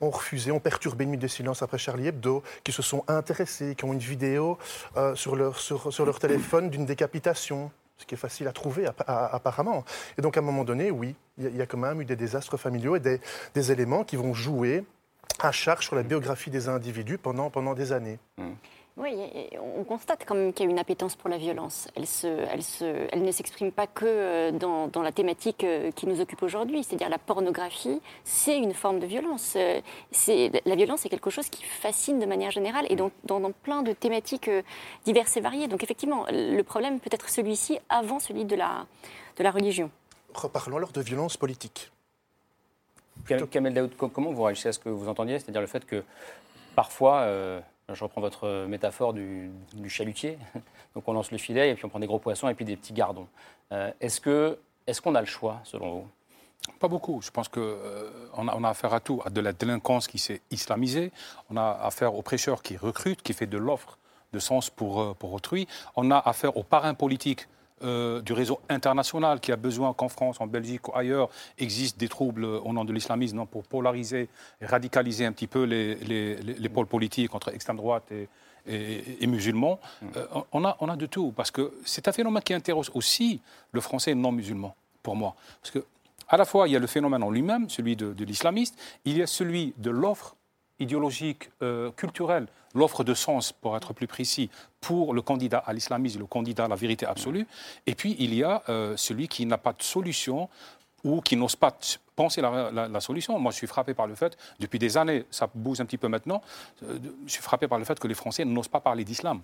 ont refusé, ont perturbé une minute de silence après Charlie Hebdo, qui se sont intéressés, qui ont une vidéo euh, sur, leur, sur leur téléphone d'une décapitation ce qui est facile à trouver apparemment. Et donc à un moment donné, oui, il y, a quand même eu des désastres familiaux et des, éléments qui vont jouer à charge sur la biographie des individus pendant, pendant des années. Mmh. Oui, on constate quand même qu'il y a une appétence pour la violence. Elle, elle, ne s'exprime pas que euh, dans, la thématique euh, qui nous occupe aujourd'hui, c'est-à-dire la pornographie, c'est une forme de violence. Euh, la violence est quelque chose qui fascine de manière générale et dans, dans, plein de thématiques diverses et variées. Donc effectivement, le problème peut être celui-ci avant celui de la, de la religion. Reparlons alors de violence politique. Kamel Daoud, comment vous réagissez à ce que vous entendiez? C'est-à-dire le fait que parfois je reprends votre métaphore du, chalutier. Donc on lance le filet et puis on prend des gros poissons et puis des petits gardons. Euh, est-ce que est-ce qu'on a le choix selon vous? Pas beaucoup. Je pense qu'on euh, a, affaire à tout, à de la délinquance qui s'est islamisée, on a affaire aux prêcheurs qui recrutent, qui fait de l'offre de sens euh, pour autrui, on a affaire aux parrains politiques euh, du réseau international qui a besoin qu'en France, en Belgique ou ailleurs existent des troubles au nom de l'islamisme pour polariser et radicaliser un petit peu les, les, pôles politiques entre extrême droite et, et, musulmans. Mm. Euh, on, a, on a de tout, parce que c'est un phénomène qui interroge aussi le français non musulman, pour moi. Parce que à la fois, il y a le phénomène en lui-même, celui de, de l'islamiste, il y a celui de l'offre idéologique, euh, culturelle, l'offre de sens, pour être plus précis, pour le candidat à l'islamisme, le candidat à la vérité absolue. Et puis, il y a euh, celui qui n'a pas de solution ou qui n'ose pas penser la, solution. Moi, je suis frappé par le fait, depuis des années, ça bouge un petit peu maintenant, euh, je suis frappé par le fait que les Français n'osent pas parler d'islam.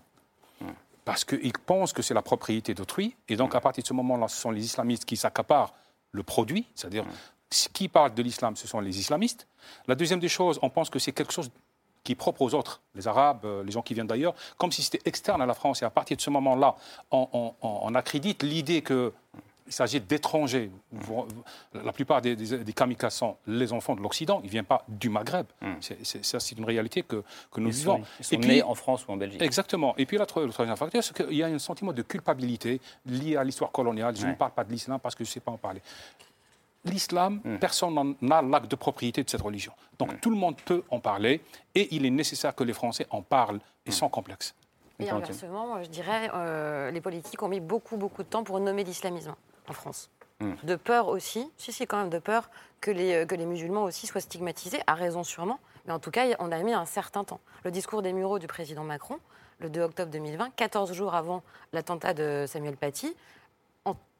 Parce qu'ils pensent que c'est la propriété d'autrui. Et donc, à partir de ce moment-là, ce sont les islamistes qui s'accaparent le produit, c'est-à-dire qui parle de l'islam, ce sont les islamistes. La deuxième des choses, on pense que c'est quelque chose qui est propre aux autres, les Arabes, euh, les gens qui viennent d'ailleurs, comme si c'était externe à la France. Et à partir de ce moment-là, on, accrédite l'idée qu'il s'agit d'étrangers. La plupart des, des, kamikazes sont les enfants de l'Occident, ils ne viennent pas du Maghreb. Hmm. ça, c'est une réalité que, que nous vivons. ils sont nés en France ou en Belgique. Exactement. Et puis le troisième facteur, c'est qu'il y a un sentiment de culpabilité lié à l'histoire coloniale. Je ne parle pas de l'islam parce que je ne sais pas en parler l'islam, hmm. personne n'a l'acte de propriété de cette religion. Donc hmm. tout le monde peut en parler et il est nécessaire que les Français en parlent et hmm. sans complexe. Et inversement, je dirais, euh, les politiques ont mis beaucoup, beaucoup de temps pour nommer l'islamisme en France. De peur aussi, si, si, quand même, de peur que les, euh, que les musulmans aussi soient stigmatisés, à raison sûrement, mais en tout cas, on a mis un certain temps. Le discours des Mureaux du président Macron, le 2 octobre 2020, 14 jours avant l'attentat de Samuel Paty,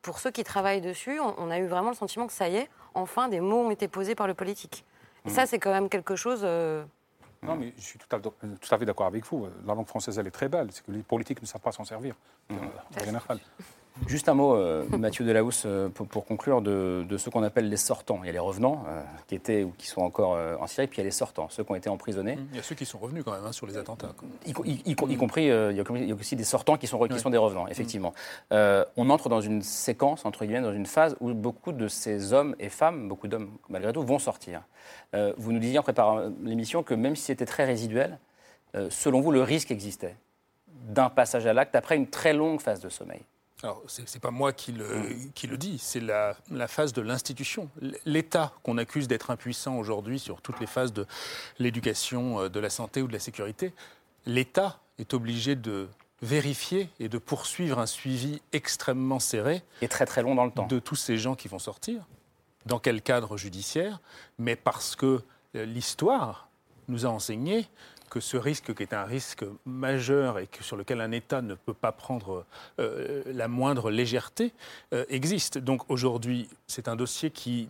pour ceux qui travaillent dessus, on, a eu vraiment le sentiment que ça y est, enfin, des mots ont été posés par le politique. Et ça, mm. c'est quand même quelque chose. Euh, non, mais je suis tout à, fait d'accord avec vous. La langue française, elle est très belle. C'est que les politiques ne savent pas s'en servir. Mm. Euh, Juste un mot, euh, Mathieu Delahousse, euh, pour, conclure, de, de ce qu'on appelle les sortants. Il y a les revenants, euh, qui étaient ou qui sont encore en Syrie, puis il y a les sortants, ceux qui ont été emprisonnés. Il y a ceux qui sont revenus quand même hein, sur les attentats. Y, compris, il y, a aussi des sortants qui sont, qui sont des revenants, effectivement. on entre dans une séquence, entre guillemets, dans une phase où beaucoup de ces hommes et femmes, beaucoup d'hommes malgré tout, vont sortir. vous nous disiez en préparant l'émission que même si c'était très résiduel, selon vous, le risque existait d'un passage à l'acte après une très longue phase de sommeil? Alors, ce n'est pas moi qui le, mm. qui le dis, c'est la, la, phase de l'institution. L'État qu'on accuse d'être impuissant aujourd'hui sur toutes les phases de l'éducation, euh, de la santé ou de la sécurité, l'État est obligé de vérifier et de poursuivre un suivi extrêmement serré. Et très très long dans le temps. De tous ces gens qui vont sortir. Dans quel cadre judiciaire? Mais parce que euh, l'histoire nous a enseigné que ce risque, qui est un risque majeur et que, sur lequel un État ne peut pas prendre euh, la moindre légèreté, euh, existe. Donc aujourd'hui, c'est un dossier qui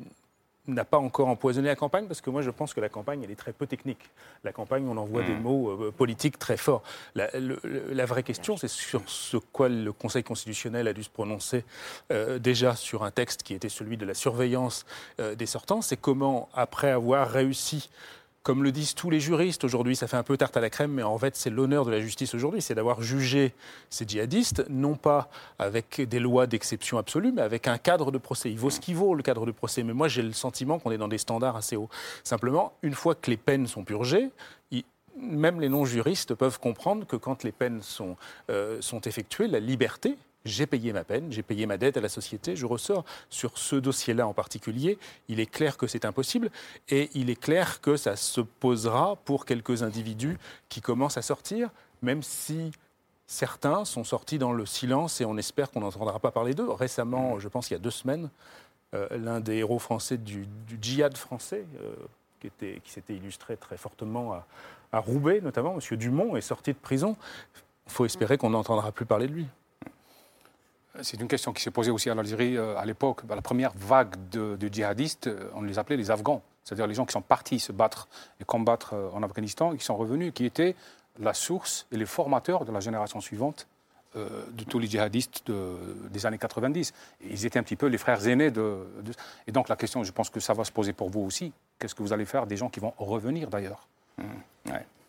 n'a pas encore empoisonné la campagne, parce que moi je pense que la campagne, elle est très peu technique. La campagne, on envoie des mmh. mots euh, politiques très forts. La, vraie question, c'est sur ce quoi le Conseil constitutionnel a dû se prononcer euh, déjà sur un texte qui était celui de la surveillance euh, des sortants, c'est comment, après avoir réussi comme le disent tous les juristes aujourd'hui, ça fait un peu tarte à la crème, mais en fait, c'est l'honneur de la justice aujourd'hui, c'est d'avoir jugé ces djihadistes, non pas avec des lois d'exception absolue, mais avec un cadre de procès. Il vaut ce qu'il vaut, le cadre de procès. Mais moi, j'ai le sentiment qu'on est dans des standards assez hauts. Simplement, une fois que les peines sont purgées, même les non-juristes peuvent comprendre que quand les peines sont, euh, sont effectuées, la liberté j'ai payé ma peine, j'ai payé ma dette à la société, je ressors. Sur ce dossier-là en particulier, il est clair que c'est impossible et il est clair que ça se posera pour quelques individus qui commencent à sortir, même si certains sont sortis dans le silence et on espère qu'on n'entendra pas parler d'eux. Récemment, je pense il y a deux semaines, euh, l'un des héros français du, djihad français, euh, qui, s'était illustré très fortement à, à Roubaix notamment, M. Dumont, est sorti de prison. Il faut espérer qu'on n'entendra plus parler de lui. C'est une question qui s'est posée aussi à l'Algérie euh, à l'époque. Bah, la première vague de, djihadistes, euh, on les appelait les Afghans, c'est-à-dire les gens qui sont partis se battre et combattre euh, en Afghanistan qui sont revenus, qui étaient la source et les formateurs de la génération suivante de tous les djihadistes des années 90. Ils étaient un petit peu les frères aînés de, Et donc la question, je pense que ça va se poser pour vous aussi. Qu'est-ce que vous allez faire des gens qui vont revenir d'ailleurs? Mmh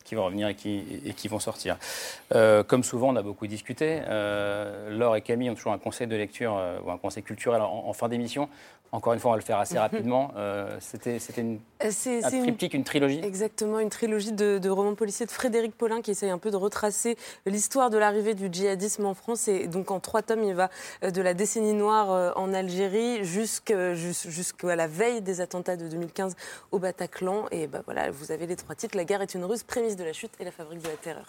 qui vont revenir et qui, et qui vont sortir. Euh, comme souvent, on a beaucoup discuté. Euh, Laure et Camille ont toujours un conseil de lecture euh, ou un conseil culturel en fin d'émission. Encore une fois, on va le faire assez rapidement. Euh, c'était une, euh, un triptyque, une, trilogie Exactement, une trilogie de, romans policiers de Frédéric Paulin qui essaye un peu de retracer l'histoire de l'arrivée du djihadisme en France. Et donc en trois tomes, il va euh, de la décennie noire en Algérie jusqu'à la veille des attentats de 2015 au Bataclan. Et ben voilà, vous avez les trois titres. La guerre est une ruse, prémisse de la chute et la fabrique de la terreur.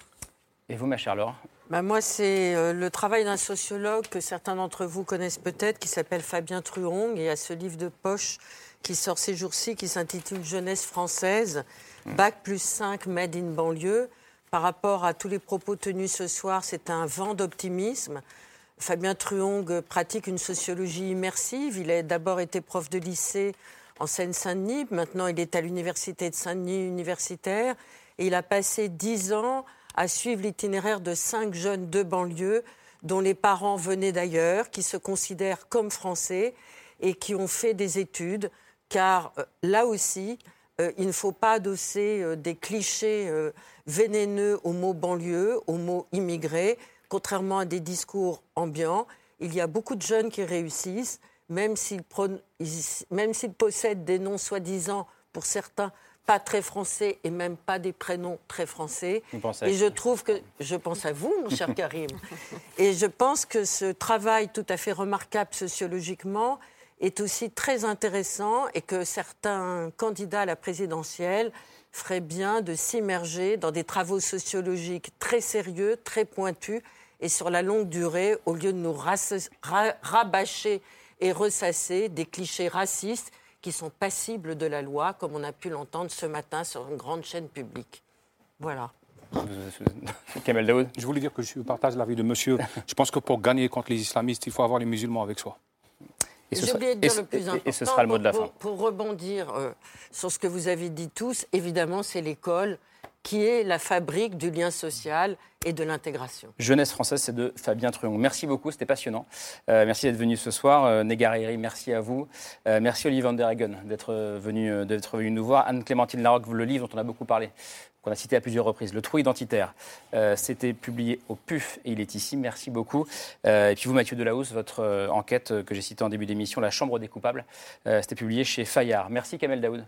Et vous, ma chère Laure? Bah Moi, c'est euh, le travail d'un sociologue que certains d'entre vous connaissent peut-être, qui s'appelle Fabien Truong. Et a ce livre de poche qui sort ces jours-ci, qui s'intitule Jeunesse française, Bac plus 5, Made in banlieue. Par rapport à tous les propos tenus ce soir, c'est un vent d'optimisme. Fabien Truong pratique une sociologie immersive. Il a d'abord été prof de lycée en Seine-Saint-Denis. Maintenant, il est à l'université de Saint-Denis universitaire. Et il a passé dix ans à suivre l'itinéraire de cinq jeunes de banlieue dont les parents venaient d'ailleurs, qui se considèrent comme français et qui ont fait des études, car euh, là aussi, euh, il ne faut pas adosser euh, des clichés vénéneux au mot banlieue, au mot immigré, contrairement à des discours ambiants. Il y a beaucoup de jeunes qui réussissent, même s'ils possèdent des noms soi-disant, pour certains, pas très français et même pas des prénoms très français. Et je trouve que je pense à vous, mon cher Karim. et je pense que ce travail tout à fait remarquable sociologiquement est aussi très intéressant et que certains candidats à la présidentielle feraient bien de s'immerger dans des travaux sociologiques très sérieux, très pointus et sur la longue durée, au lieu de nous rabâcher et ressasser des clichés racistes qui sont passibles de la loi, comme on a pu l'entendre ce matin sur une grande chaîne publique. Voilà. Kamel Daoud Je voulais dire que je partage l'avis de monsieur. Je pense que pour gagner contre les islamistes, il faut avoir les musulmans avec soi. J'ai oublié de dire le plus important. Et ce sera le mot de la fin. Pour, rebondir euh, sur ce que vous avez dit tous, évidemment, c'est l'école qui est la fabrique du lien social et de l'intégration. Jeunesse française, c'est de Fabien Truong. Merci beaucoup, c'était passionnant. Euh, merci d'être venu ce soir. Euh, merci à vous. Euh, merci Olivier Van der Hagen d'être venu, euh, d'être venu nous voir. Anne-Clémentine Larocque, le livre dont on a beaucoup parlé, qu'on a cité à plusieurs reprises, Le Trou identitaire. c'était publié au PUF et il est ici. Merci beaucoup. et puis vous, Mathieu Delahousse, votre enquête que j'ai citée en début d'émission, La Chambre des coupables, c'était publié chez Fayard. Merci Kamel Daoud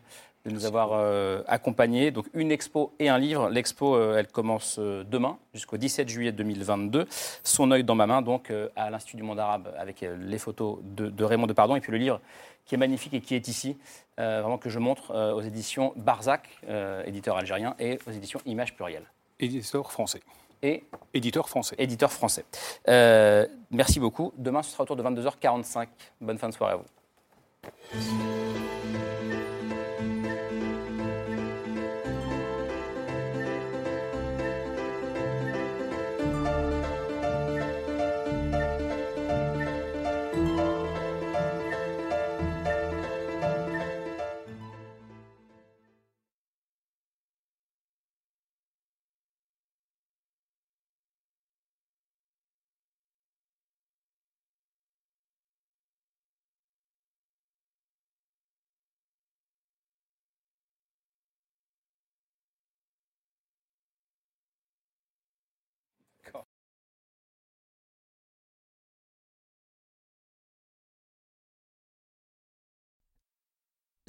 de nous avoir euh, accompagnés. Donc une expo et un livre. L'expo, euh, elle commence euh, demain jusqu'au 17 juillet 2022. Son œil dans ma main, donc à l'Institut du monde arabe, avec les photos de, de, Raymond Depardon. Et puis le livre qui est magnifique et qui est ici, vraiment que je montre aux éditions Barzac, éditeur algérien, et aux éditions Images Plurielles. Éditeur français. Et Éditeur français. Éditeur français. merci beaucoup. Demain, ce sera autour de 22h45. Bonne fin de soirée à vous.